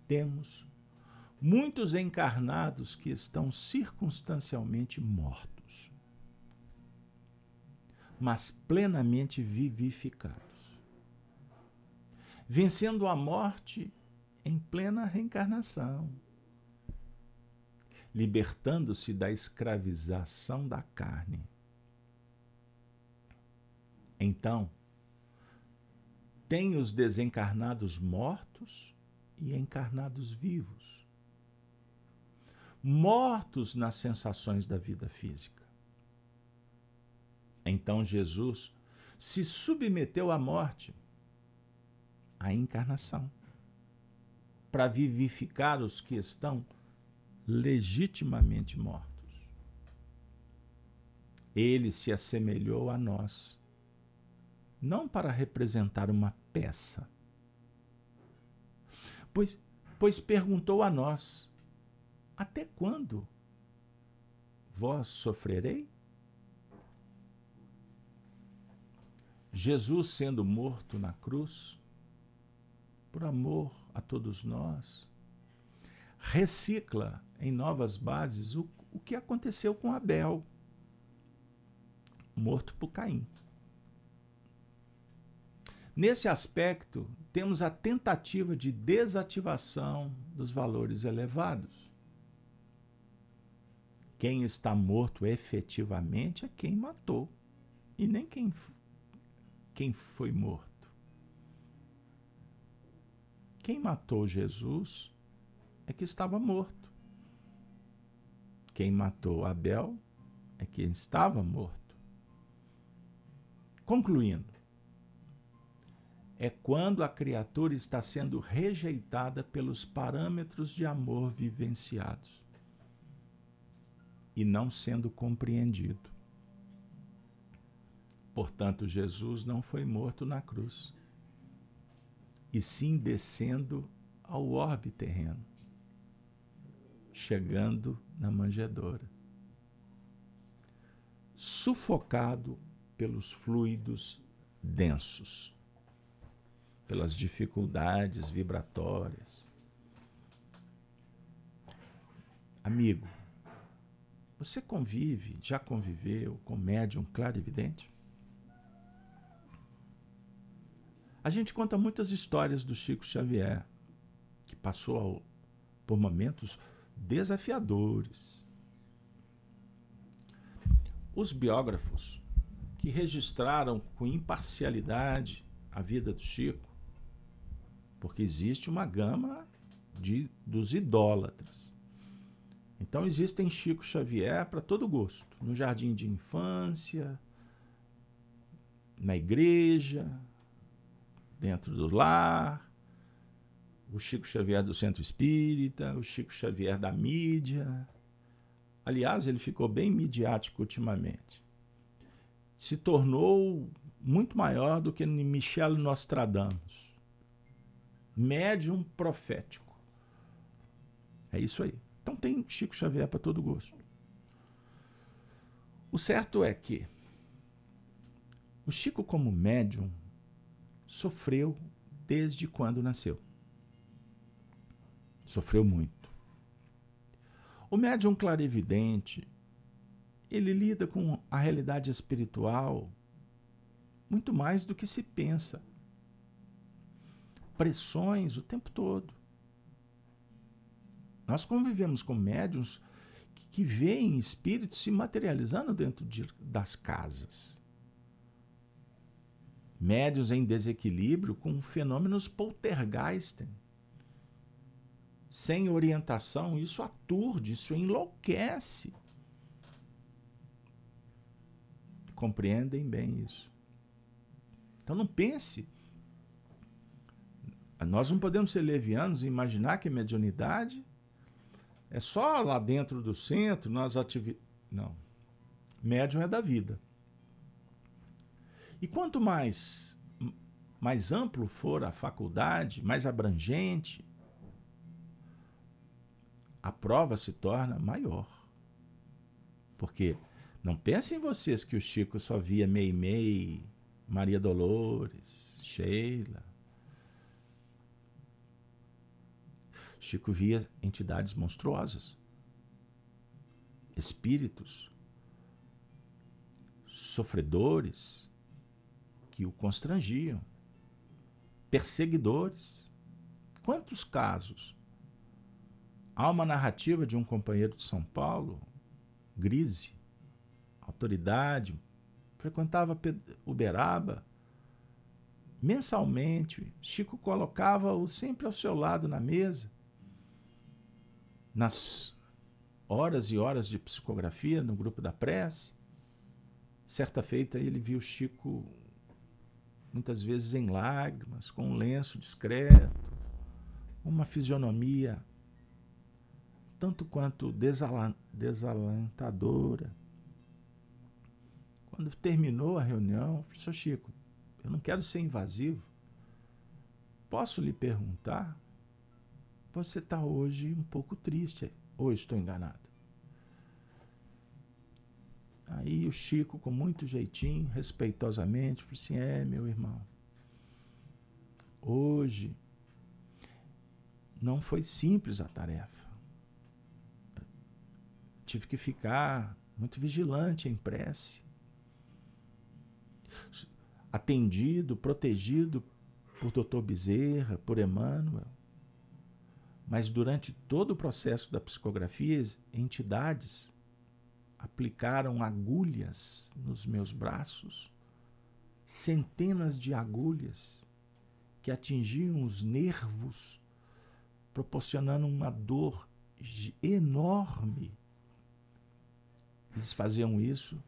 Temos muitos encarnados que estão circunstancialmente mortos, mas plenamente vivificados, vencendo a morte em plena reencarnação libertando-se da escravização da carne. Então, tem os desencarnados mortos e encarnados vivos. Mortos nas sensações da vida física. Então Jesus se submeteu à morte, à encarnação, para vivificar os que estão legitimamente mortos. Ele se assemelhou a nós, não para representar uma peça, pois, pois perguntou a nós: Até quando vós sofrerei? Jesus sendo morto na cruz, por amor a todos nós, recicla em novas bases o, o que aconteceu com Abel, morto por Caim. Nesse aspecto, temos a tentativa de desativação dos valores elevados. Quem está morto efetivamente é quem matou, e nem quem, quem foi morto. Quem matou Jesus é que estava morto. Quem matou Abel é quem estava morto. Concluindo, é quando a criatura está sendo rejeitada pelos parâmetros de amor vivenciados e não sendo compreendido. Portanto, Jesus não foi morto na cruz, e sim descendo ao orbe terreno chegando na manjedoura. Sufocado pelos fluidos densos, pelas dificuldades vibratórias. Amigo, você convive, já conviveu com médium claro A gente conta muitas histórias do Chico Xavier, que passou por momentos desafiadores. Os biógrafos que registraram com imparcialidade a vida do Chico, porque existe uma gama de, dos idólatras. Então existem Chico Xavier para todo gosto, no jardim de infância, na igreja, dentro do lar, o Chico Xavier do Centro Espírita, o Chico Xavier da mídia. Aliás, ele ficou bem midiático ultimamente. Se tornou muito maior do que Michel Nostradamus. Médium profético. É isso aí. Então tem Chico Xavier para todo gosto. O certo é que o Chico, como médium, sofreu desde quando nasceu. Sofreu muito. O médium clarividente, ele lida com a realidade espiritual muito mais do que se pensa. Pressões o tempo todo. Nós convivemos com médiums que veem espíritos se materializando dentro de, das casas. Médios em desequilíbrio com fenômenos poltergeist. Sem orientação, isso aturde, isso enlouquece. Compreendem bem isso. Então não pense. Nós não podemos ser levianos e imaginar que mediunidade é só lá dentro do centro, nas atividades. Não. Médium é da vida. E quanto mais, mais amplo for a faculdade, mais abrangente, a prova se torna maior. Porque não pensem vocês que o Chico só via Mei Mei, Maria Dolores, Sheila. Chico via entidades monstruosas, espíritos, sofredores, que o constrangiam. Perseguidores. Quantos casos? Há uma narrativa de um companheiro de São Paulo, Grise, autoridade, frequentava Uberaba. Mensalmente, Chico colocava-o sempre ao seu lado na mesa. Nas horas e horas de psicografia no grupo da prece. Certa feita ele viu Chico muitas vezes em lágrimas, com um lenço discreto, uma fisionomia tanto quanto desalentadora. Quando terminou a reunião, Sr. Chico, eu não quero ser invasivo. Posso lhe perguntar? Você está hoje um pouco triste, ou estou enganado? Aí o Chico, com muito jeitinho, respeitosamente, falou assim: É, meu irmão, hoje não foi simples a tarefa. Tive que ficar muito vigilante em prece, atendido, protegido por Dr. Bezerra, por Emmanuel. Mas durante todo o processo da psicografia, entidades aplicaram agulhas nos meus braços, centenas de agulhas que atingiam os nervos, proporcionando uma dor enorme. Eles faziam isso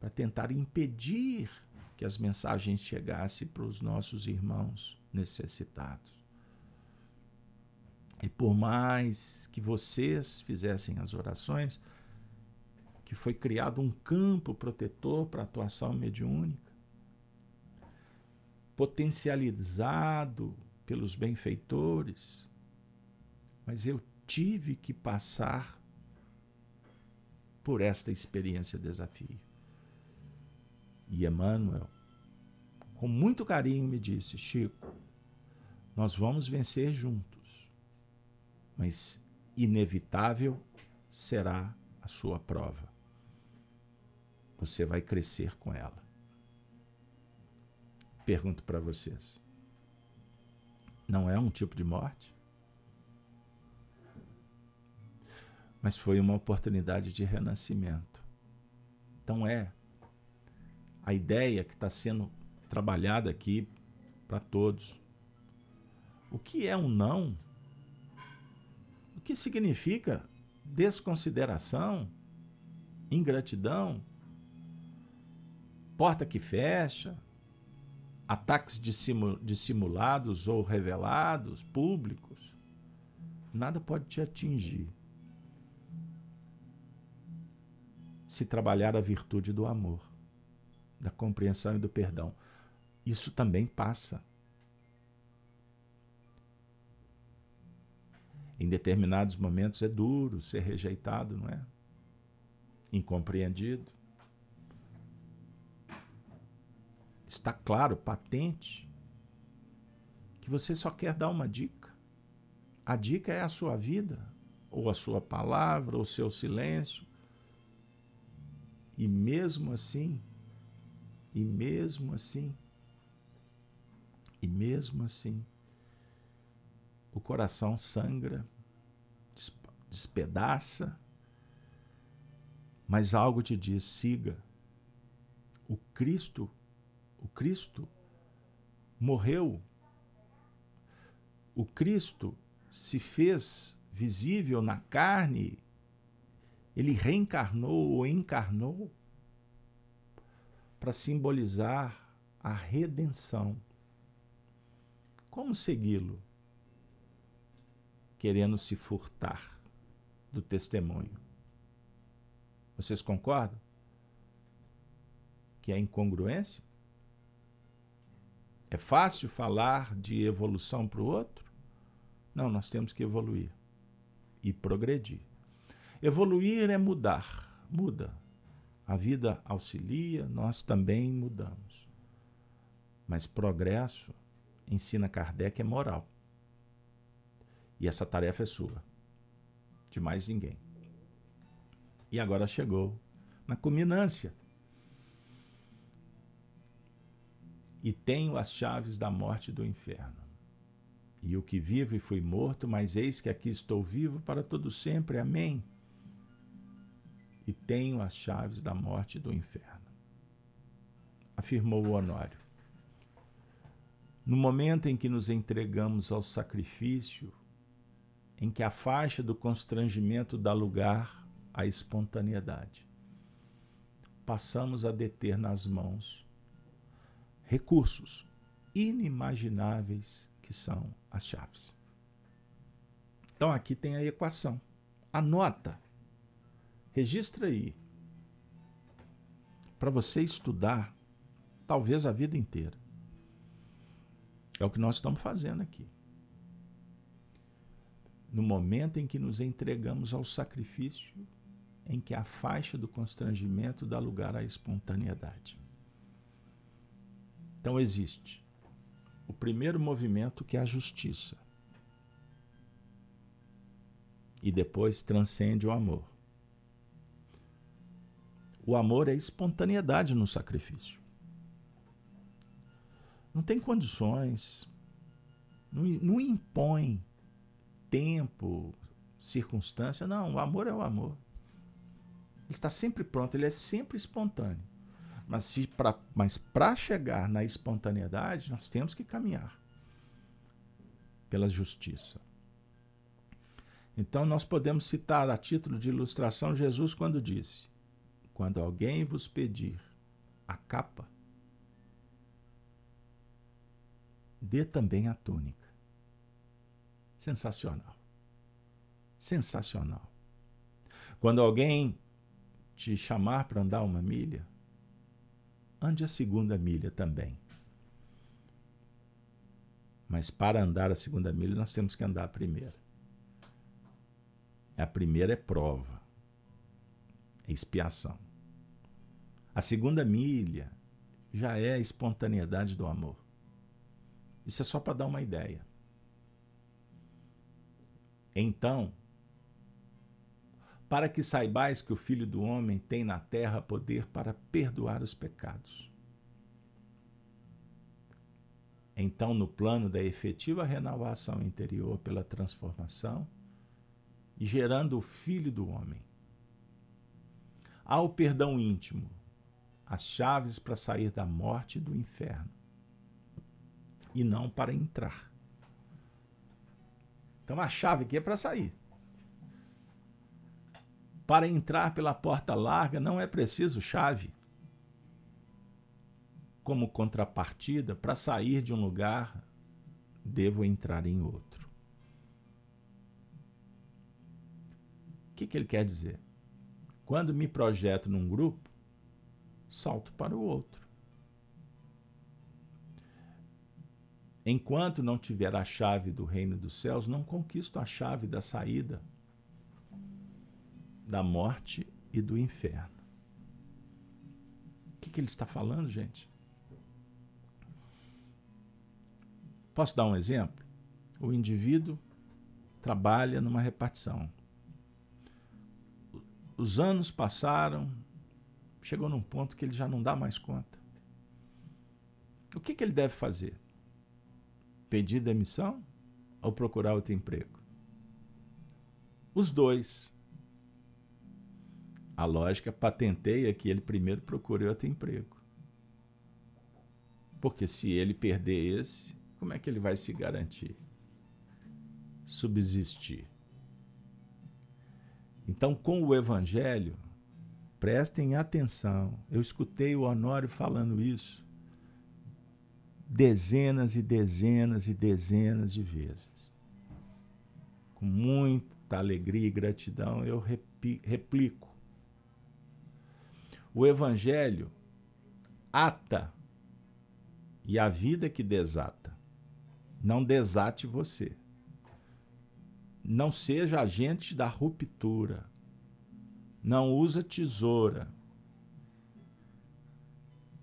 para tentar impedir que as mensagens chegassem para os nossos irmãos necessitados. E por mais que vocês fizessem as orações, que foi criado um campo protetor para a atuação mediúnica, potencializado pelos benfeitores, mas eu tive que passar por esta experiência desafio. E Emmanuel, com muito carinho, me disse: Chico, nós vamos vencer juntos, mas inevitável será a sua prova você vai crescer com ela. Pergunto para vocês: não é um tipo de morte? Mas foi uma oportunidade de renascimento. Então é a ideia que está sendo trabalhada aqui para todos. O que é um não? O que significa desconsideração, ingratidão, porta que fecha, ataques dissimulados ou revelados, públicos? Nada pode te atingir se trabalhar a virtude do amor da compreensão e do perdão. Isso também passa. Em determinados momentos é duro ser rejeitado, não é? Incompreendido. Está claro, patente, que você só quer dar uma dica. A dica é a sua vida, ou a sua palavra, ou seu silêncio. E mesmo assim, e mesmo assim, e mesmo assim, o coração sangra, despedaça, mas algo te diz: siga. O Cristo, Cristo morreu. O Cristo se fez visível na carne, ele reencarnou ou encarnou para simbolizar a redenção. Como segui-lo? Querendo se furtar do testemunho. Vocês concordam? Que é incongruência? É fácil falar de evolução para o outro? Não, nós temos que evoluir e progredir. Evoluir é mudar, muda. A vida auxilia, nós também mudamos. Mas progresso, ensina Kardec, é moral. E essa tarefa é sua, de mais ninguém. E agora chegou na culminância. E tenho as chaves da morte e do inferno. E o que vivo e fui morto, mas eis que aqui estou vivo para todo sempre. Amém e tenho as chaves da morte e do inferno. Afirmou o Honório. No momento em que nos entregamos ao sacrifício, em que a faixa do constrangimento dá lugar à espontaneidade, passamos a deter nas mãos recursos inimagináveis que são as chaves. Então aqui tem a equação. Anota Registra aí. Para você estudar, talvez a vida inteira. É o que nós estamos fazendo aqui. No momento em que nos entregamos ao sacrifício, em que a faixa do constrangimento dá lugar à espontaneidade. Então existe o primeiro movimento que é a justiça. E depois transcende o amor. O amor é espontaneidade no sacrifício. Não tem condições, não, não impõe tempo, circunstância. Não, o amor é o amor. Ele está sempre pronto, ele é sempre espontâneo. Mas, se pra, mas para chegar na espontaneidade, nós temos que caminhar pela justiça. Então, nós podemos citar a título de ilustração Jesus quando disse: quando alguém vos pedir a capa, dê também a túnica. Sensacional. Sensacional. Quando alguém te chamar para andar uma milha, ande a segunda milha também. Mas para andar a segunda milha, nós temos que andar a primeira. A primeira é prova, é expiação. A segunda milha já é a espontaneidade do amor. Isso é só para dar uma ideia. Então, para que saibais que o Filho do Homem tem na terra poder para perdoar os pecados. Então, no plano da efetiva renovação interior pela transformação, gerando o Filho do Homem, há o perdão íntimo, as chaves para sair da morte e do inferno, e não para entrar. Então a chave aqui é para sair. Para entrar pela porta larga não é preciso chave. Como contrapartida, para sair de um lugar, devo entrar em outro. O que, que ele quer dizer? Quando me projeto num grupo, salto para o outro. Enquanto não tiver a chave do reino dos céus, não conquisto a chave da saída da morte e do inferno. O que, que ele está falando, gente? Posso dar um exemplo? O indivíduo trabalha numa repartição. Os anos passaram, chegou num ponto que ele já não dá mais conta. O que, que ele deve fazer? Pedir demissão ou procurar outro emprego? Os dois. A lógica patenteia que ele primeiro procure outro emprego. Porque se ele perder esse, como é que ele vai se garantir? Subsistir. Então, com o Evangelho, prestem atenção. Eu escutei o Honório falando isso dezenas e dezenas e dezenas de vezes. Com muita alegria e gratidão, eu replico. O Evangelho ata e a vida que desata. Não desate você. Não seja agente da ruptura. Não usa tesoura.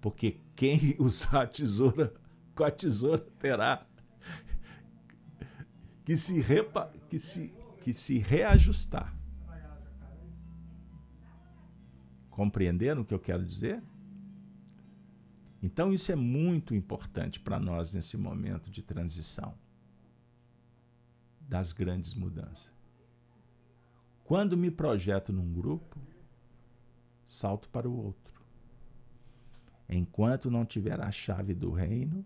Porque quem usar a tesoura, com a tesoura terá que se, repa, que se, que se reajustar. Compreenderam o que eu quero dizer? Então, isso é muito importante para nós nesse momento de transição das grandes mudanças. Quando me projeto num grupo, salto para o outro. Enquanto não tiver a chave do reino,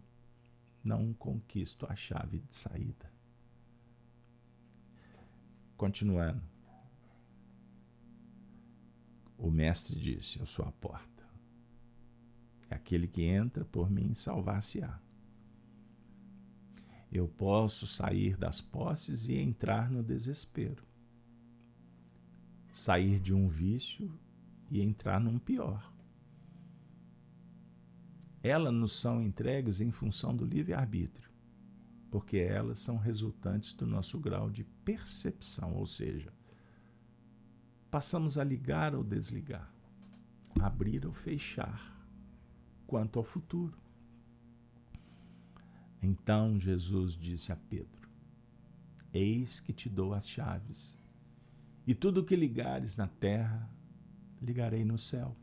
não conquisto a chave de saída. Continuando. O mestre disse: Eu sou a porta. É aquele que entra por mim salvar-se-á. Eu posso sair das posses e entrar no desespero. Sair de um vício e entrar num pior. Elas nos são entregues em função do livre-arbítrio, porque elas são resultantes do nosso grau de percepção, ou seja, passamos a ligar ou desligar, abrir ou fechar quanto ao futuro. Então Jesus disse a Pedro: Eis que te dou as chaves, e tudo o que ligares na terra, ligarei no céu.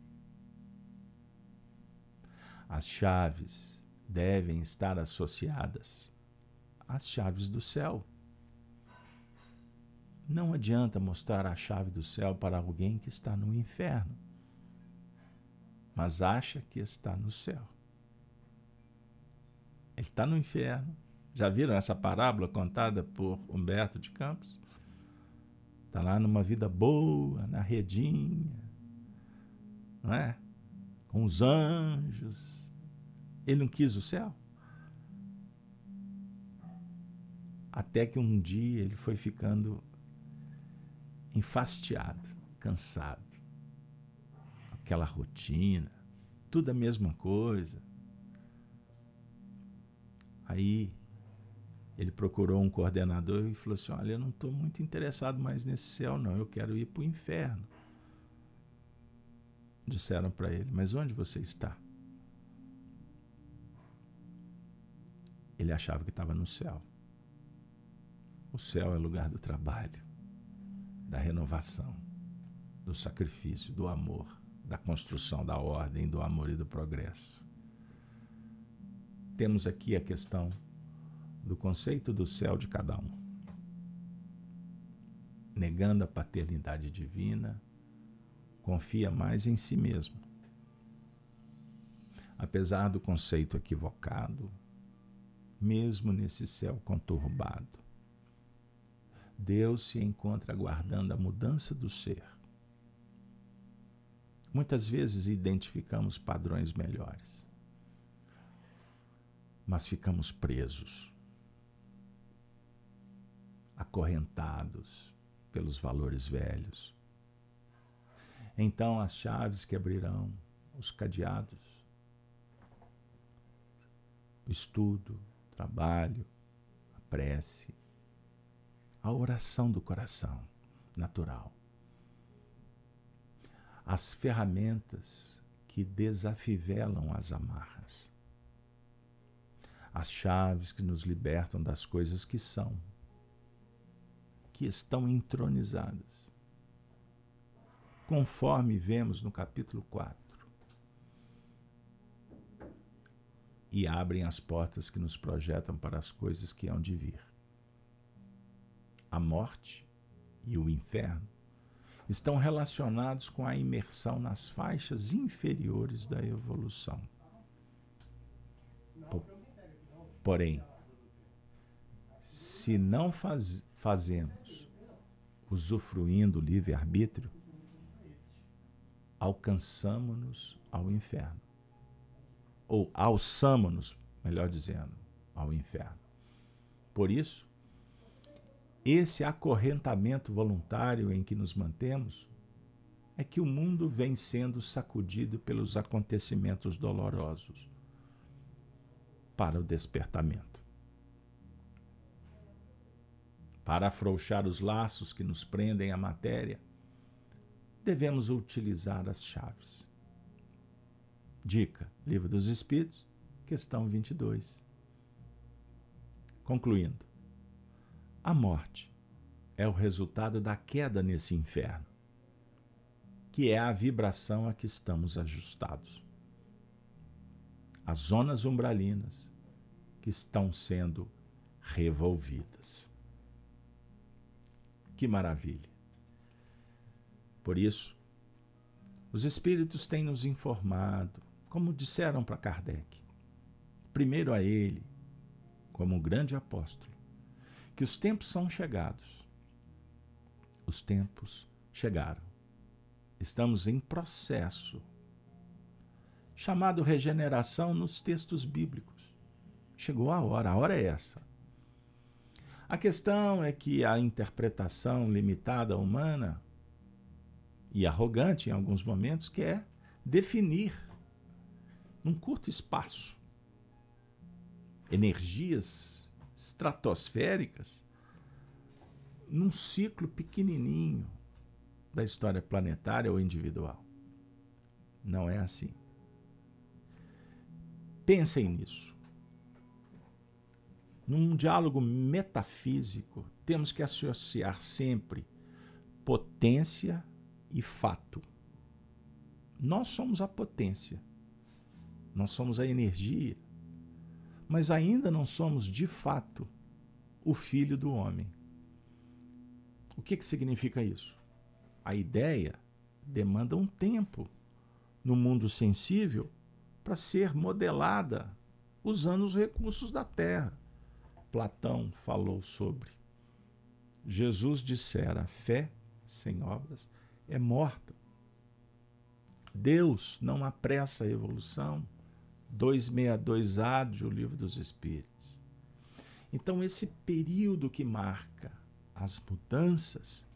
As chaves devem estar associadas às chaves do céu. Não adianta mostrar a chave do céu para alguém que está no inferno, mas acha que está no céu. Ele está no inferno. Já viram essa parábola contada por Humberto de Campos? Está lá numa vida boa, na redinha, não é? Com os anjos. Ele não quis o céu? Até que um dia ele foi ficando enfastiado, cansado. Aquela rotina, tudo a mesma coisa. Aí ele procurou um coordenador e falou assim: Olha, eu não estou muito interessado mais nesse céu, não, eu quero ir para o inferno. Disseram para ele: Mas onde você está? Ele achava que estava no céu. O céu é lugar do trabalho da renovação, do sacrifício, do amor, da construção da ordem, do amor e do progresso. Temos aqui a questão do conceito do céu de cada um. Negando a paternidade divina, confia mais em si mesmo. apesar do conceito equivocado, mesmo nesse céu conturbado, Deus se encontra aguardando a mudança do ser. Muitas vezes identificamos padrões melhores, mas ficamos presos, acorrentados pelos valores velhos. Então as chaves que abrirão os cadeados, estudo, trabalho, a prece, a oração do coração natural. As ferramentas que desafivelam as amarras. As chaves que nos libertam das coisas que são, que estão entronizadas. Conforme vemos no capítulo 4. E abrem as portas que nos projetam para as coisas que hão de vir a morte e o inferno estão relacionados com a imersão nas faixas inferiores da evolução. Porém, se não faz, fazemos usufruindo o livre-arbítrio, alcançamos-nos ao inferno. Ou alçamos-nos, melhor dizendo, ao inferno. Por isso, esse acorrentamento voluntário em que nos mantemos é que o mundo vem sendo sacudido pelos acontecimentos dolorosos para o despertamento. Para afrouxar os laços que nos prendem à matéria, devemos utilizar as chaves. Dica: Livro dos Espíritos, questão 22. Concluindo, a morte é o resultado da queda nesse inferno, que é a vibração a que estamos ajustados. As zonas umbralinas que estão sendo revolvidas. Que maravilha! Por isso, os espíritos têm nos informado, como disseram para Kardec, primeiro a ele, como um grande apóstolo, que os tempos são chegados. Os tempos chegaram. Estamos em processo chamado regeneração nos textos bíblicos. Chegou a hora, a hora é essa. A questão é que a interpretação limitada humana e arrogante em alguns momentos quer definir num curto espaço energias estratosféricas num ciclo pequenininho da história planetária ou individual. Não é assim. Pensem nisso. Num diálogo metafísico, temos que associar sempre potência e fato. Nós somos a potência, nós somos a energia, mas ainda não somos de fato o filho do homem. O que, que significa isso? A ideia demanda um tempo no mundo sensível para ser modelada usando os recursos da terra. Platão falou sobre. Jesus dissera: a fé sem obras é morta. Deus não apressa a evolução 262A do Livro dos Espíritos. Então, esse período que marca as mudanças,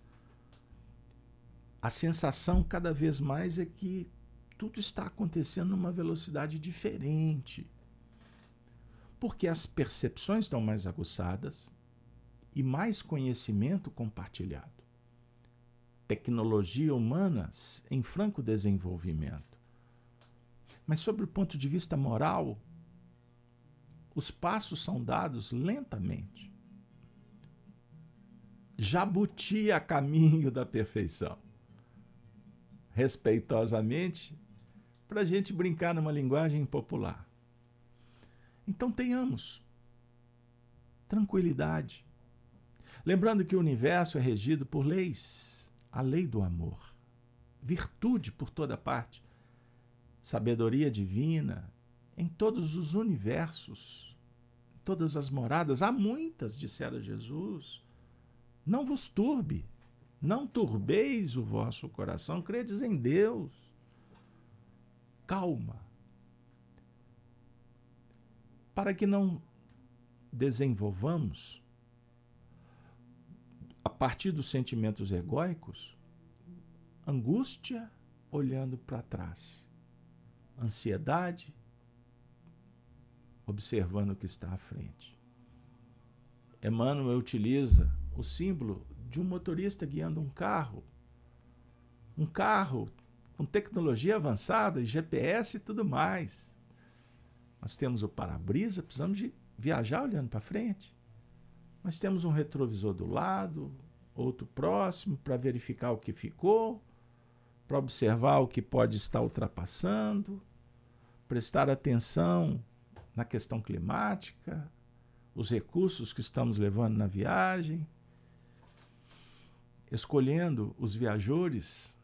a sensação cada vez mais é que tudo está acontecendo numa velocidade diferente. Porque as percepções estão mais aguçadas e mais conhecimento compartilhado. Tecnologia humana em franco desenvolvimento. Mas, sob o ponto de vista moral, os passos são dados lentamente. Jabuti a caminho da perfeição. Respeitosamente, para a gente brincar numa linguagem popular. Então tenhamos tranquilidade. Lembrando que o universo é regido por leis, a lei do amor, virtude por toda parte sabedoria divina em todos os universos, todas as moradas, há muitas, dissera Jesus. Não vos turbe, não turbeis o vosso coração, credes em Deus. Calma. Para que não desenvolvamos, a partir dos sentimentos egóicos, angústia olhando para trás, ansiedade observando o que está à frente. Emmanuel utiliza o símbolo de um motorista guiando um carro. Um carro com tecnologia avançada, GPS e tudo mais. Nós temos o para-brisa, precisamos de viajar olhando para frente. Nós temos um retrovisor do lado, outro próximo para verificar o que ficou, para observar o que pode estar ultrapassando, prestar atenção na questão climática, os recursos que estamos levando na viagem, escolhendo os viajores,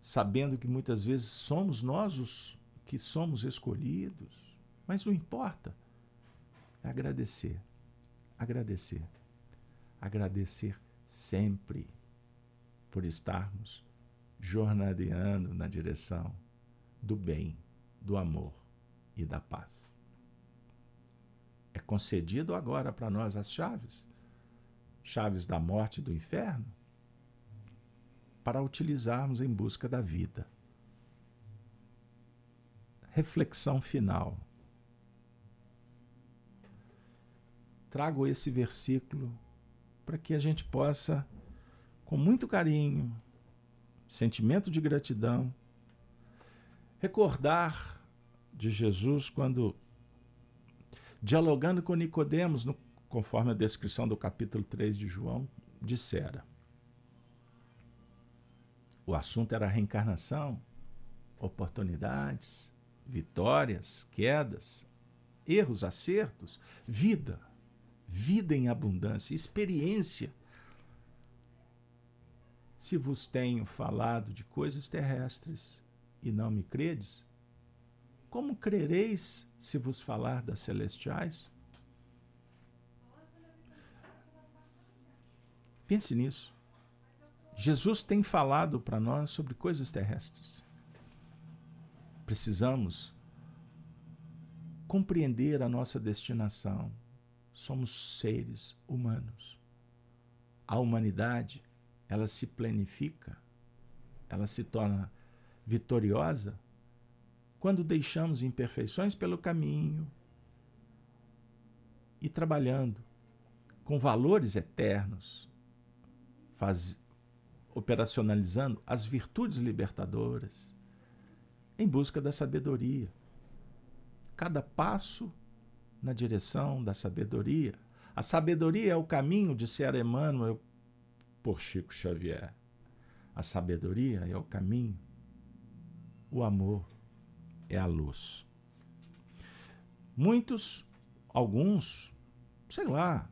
sabendo que muitas vezes somos nós os que somos escolhidos, mas não importa. É agradecer, agradecer, agradecer sempre por estarmos jornadeando na direção do bem, do amor e da paz. É concedido agora para nós as chaves chaves da morte e do inferno para utilizarmos em busca da vida. Reflexão final. Trago esse versículo para que a gente possa, com muito carinho, sentimento de gratidão, recordar de Jesus quando dialogando com Nicodemos, conforme a descrição do capítulo 3 de João, dissera. O assunto era reencarnação, oportunidades, vitórias, quedas, erros, acertos, vida, vida em abundância, experiência. Se vos tenho falado de coisas terrestres e não me credes, como crereis se vos falar das celestiais? Pense nisso. Jesus tem falado para nós sobre coisas terrestres. Precisamos compreender a nossa destinação. Somos seres humanos. A humanidade, ela se planifica, ela se torna vitoriosa quando deixamos imperfeições pelo caminho e trabalhando com valores eternos, faz, operacionalizando as virtudes libertadoras em busca da sabedoria. Cada passo na direção da sabedoria. A sabedoria é o caminho, dissera Emmanuel por Chico Xavier. A sabedoria é o caminho, o amor é a luz. Muitos, alguns, sei lá,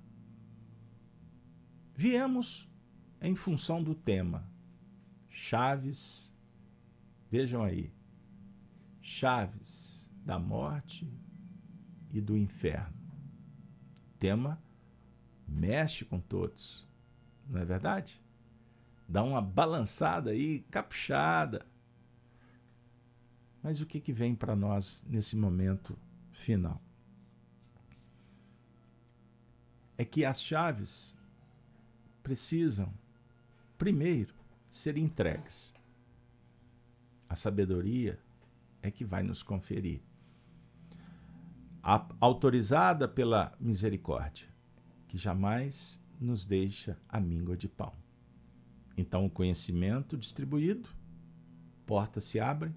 viemos em função do tema. Chaves, vejam aí, chaves da morte e do inferno. Tema mexe com todos, não é verdade? Dá uma balançada aí, caprichada mas o que, que vem para nós nesse momento final? É que as chaves precisam, primeiro, ser entregues. A sabedoria é que vai nos conferir. A, autorizada pela misericórdia, que jamais nos deixa a míngua de pão. Então, o conhecimento distribuído, portas se abrem,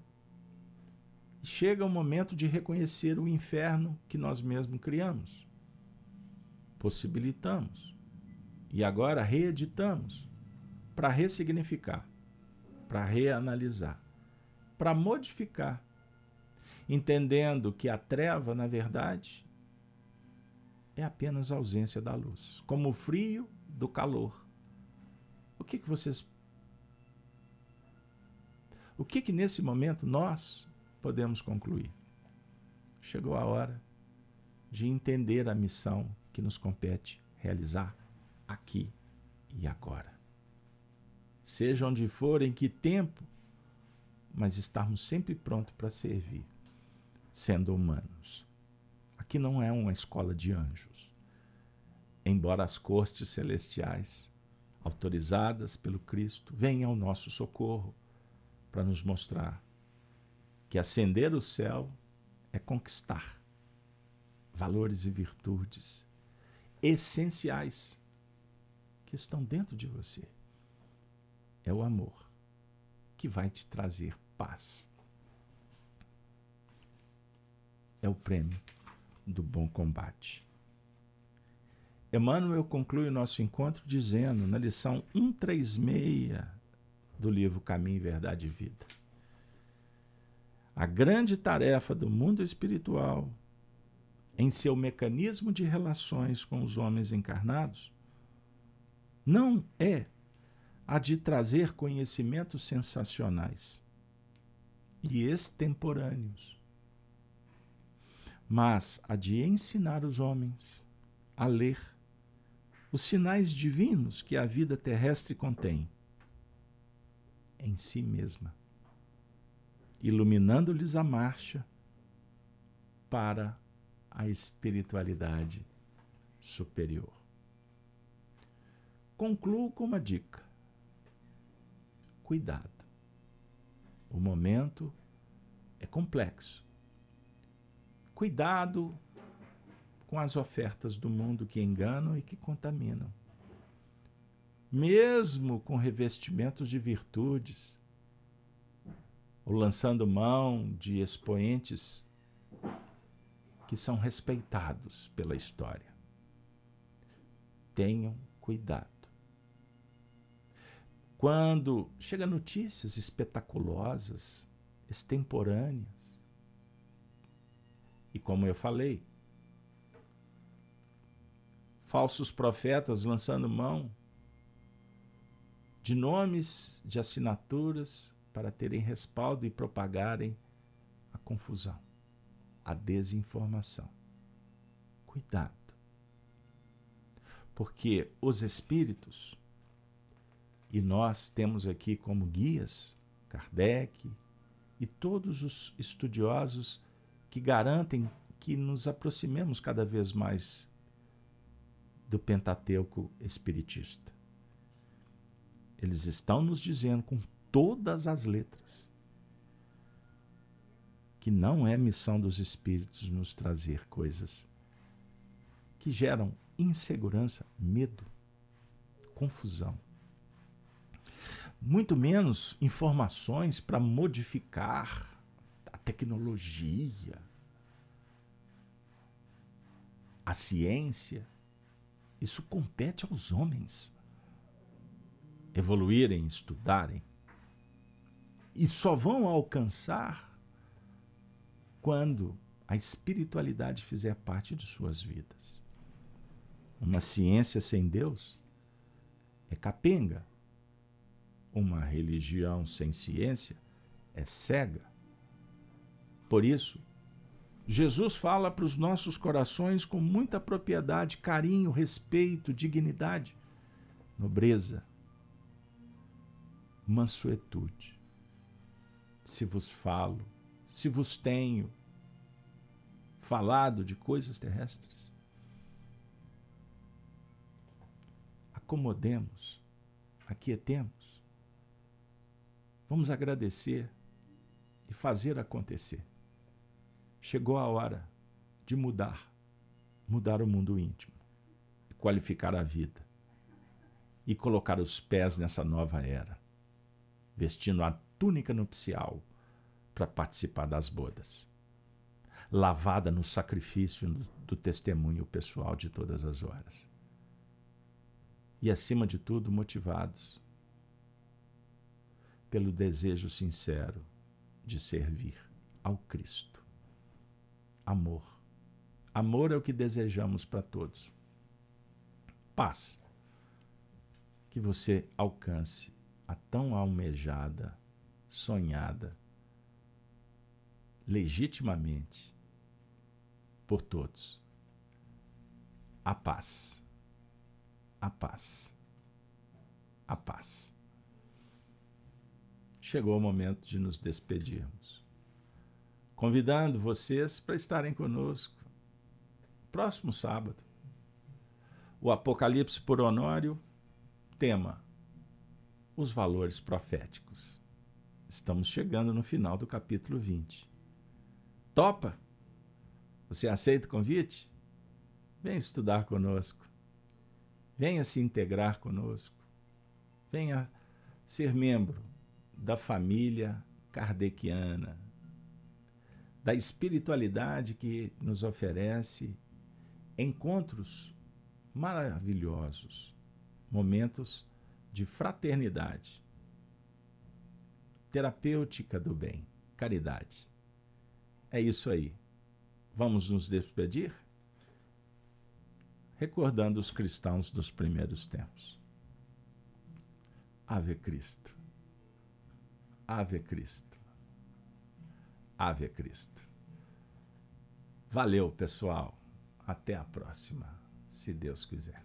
chega o momento de reconhecer o inferno que nós mesmos criamos, possibilitamos e agora reeditamos para ressignificar, para reanalisar, para modificar, entendendo que a treva, na verdade, é apenas a ausência da luz, como o frio do calor. O que, que vocês. O que, que nesse momento nós podemos concluir. chegou a hora de entender a missão que nos compete realizar aqui e agora. Seja onde for, em que tempo, mas estarmos sempre prontos para servir, sendo humanos. Aqui não é uma escola de anjos. Embora as cortes celestiais, autorizadas pelo Cristo, venham ao nosso socorro para nos mostrar que ascender o céu é conquistar valores e virtudes essenciais que estão dentro de você. É o amor que vai te trazer paz. É o prêmio do bom combate. Emmanuel conclui o nosso encontro dizendo, na lição 136 do livro Caminho, Verdade e Vida: A grande tarefa do mundo espiritual em seu mecanismo de relações com os homens encarnados, não é a de trazer conhecimentos sensacionais e extemporâneos, mas a de ensinar os homens a ler os sinais divinos que a vida terrestre contém em si mesma, iluminando-lhes a marcha para a espiritualidade superior. Concluo com uma dica. Cuidado. O momento é complexo. Cuidado com as ofertas do mundo que enganam e que contaminam. Mesmo com revestimentos de virtudes, ou lançando mão de expoentes que são respeitados pela história. Tenham cuidado. Quando chega notícias espetaculosas, extemporâneas, e como eu falei, falsos profetas lançando mão de nomes, de assinaturas para terem respaldo e propagarem a confusão a desinformação. Cuidado. Porque os espíritos, e nós temos aqui como guias Kardec e todos os estudiosos que garantem que nos aproximemos cada vez mais do Pentateuco espiritista. Eles estão nos dizendo com todas as letras que não é missão dos espíritos nos trazer coisas que geram insegurança, medo, confusão. Muito menos informações para modificar tecnologia, a ciência. Isso compete aos homens evoluírem, estudarem. E só vão alcançar quando a espiritualidade fizer parte de suas vidas. Uma ciência sem Deus é capenga. Uma religião sem ciência é cega. Por isso, Jesus fala para os nossos corações com muita propriedade, carinho, respeito, dignidade, nobreza, mansuetude. Se vos falo, se vos tenho falado de coisas terrestres? Acomodemos, aquietemos. Vamos agradecer e fazer acontecer. Chegou a hora de mudar, mudar o mundo íntimo, qualificar a vida e colocar os pés nessa nova era, vestindo a túnica nupcial para participar das bodas. Lavada no sacrifício do testemunho pessoal de todas as horas. E, acima de tudo, motivados pelo desejo sincero de servir ao Cristo. Amor. Amor é o que desejamos para todos. Paz. Que você alcance a tão almejada, sonhada legitimamente por todos. A paz. A paz. A paz. Chegou o momento de nos despedirmos. Convidando vocês para estarem conosco próximo sábado. O Apocalipse por Honório, tema: os valores proféticos. Estamos chegando no final do capítulo 20. Topa? Você aceita o convite? Venha estudar conosco. Venha se integrar conosco. Venha ser membro da família kardeciana, da espiritualidade que nos oferece encontros maravilhosos, momentos de fraternidade, terapêutica do bem, caridade. É isso aí. Vamos nos despedir? Recordando os cristãos dos primeiros tempos. Ave Cristo. Ave Cristo. Ave Cristo. Valeu, pessoal. Até a próxima, se Deus quiser.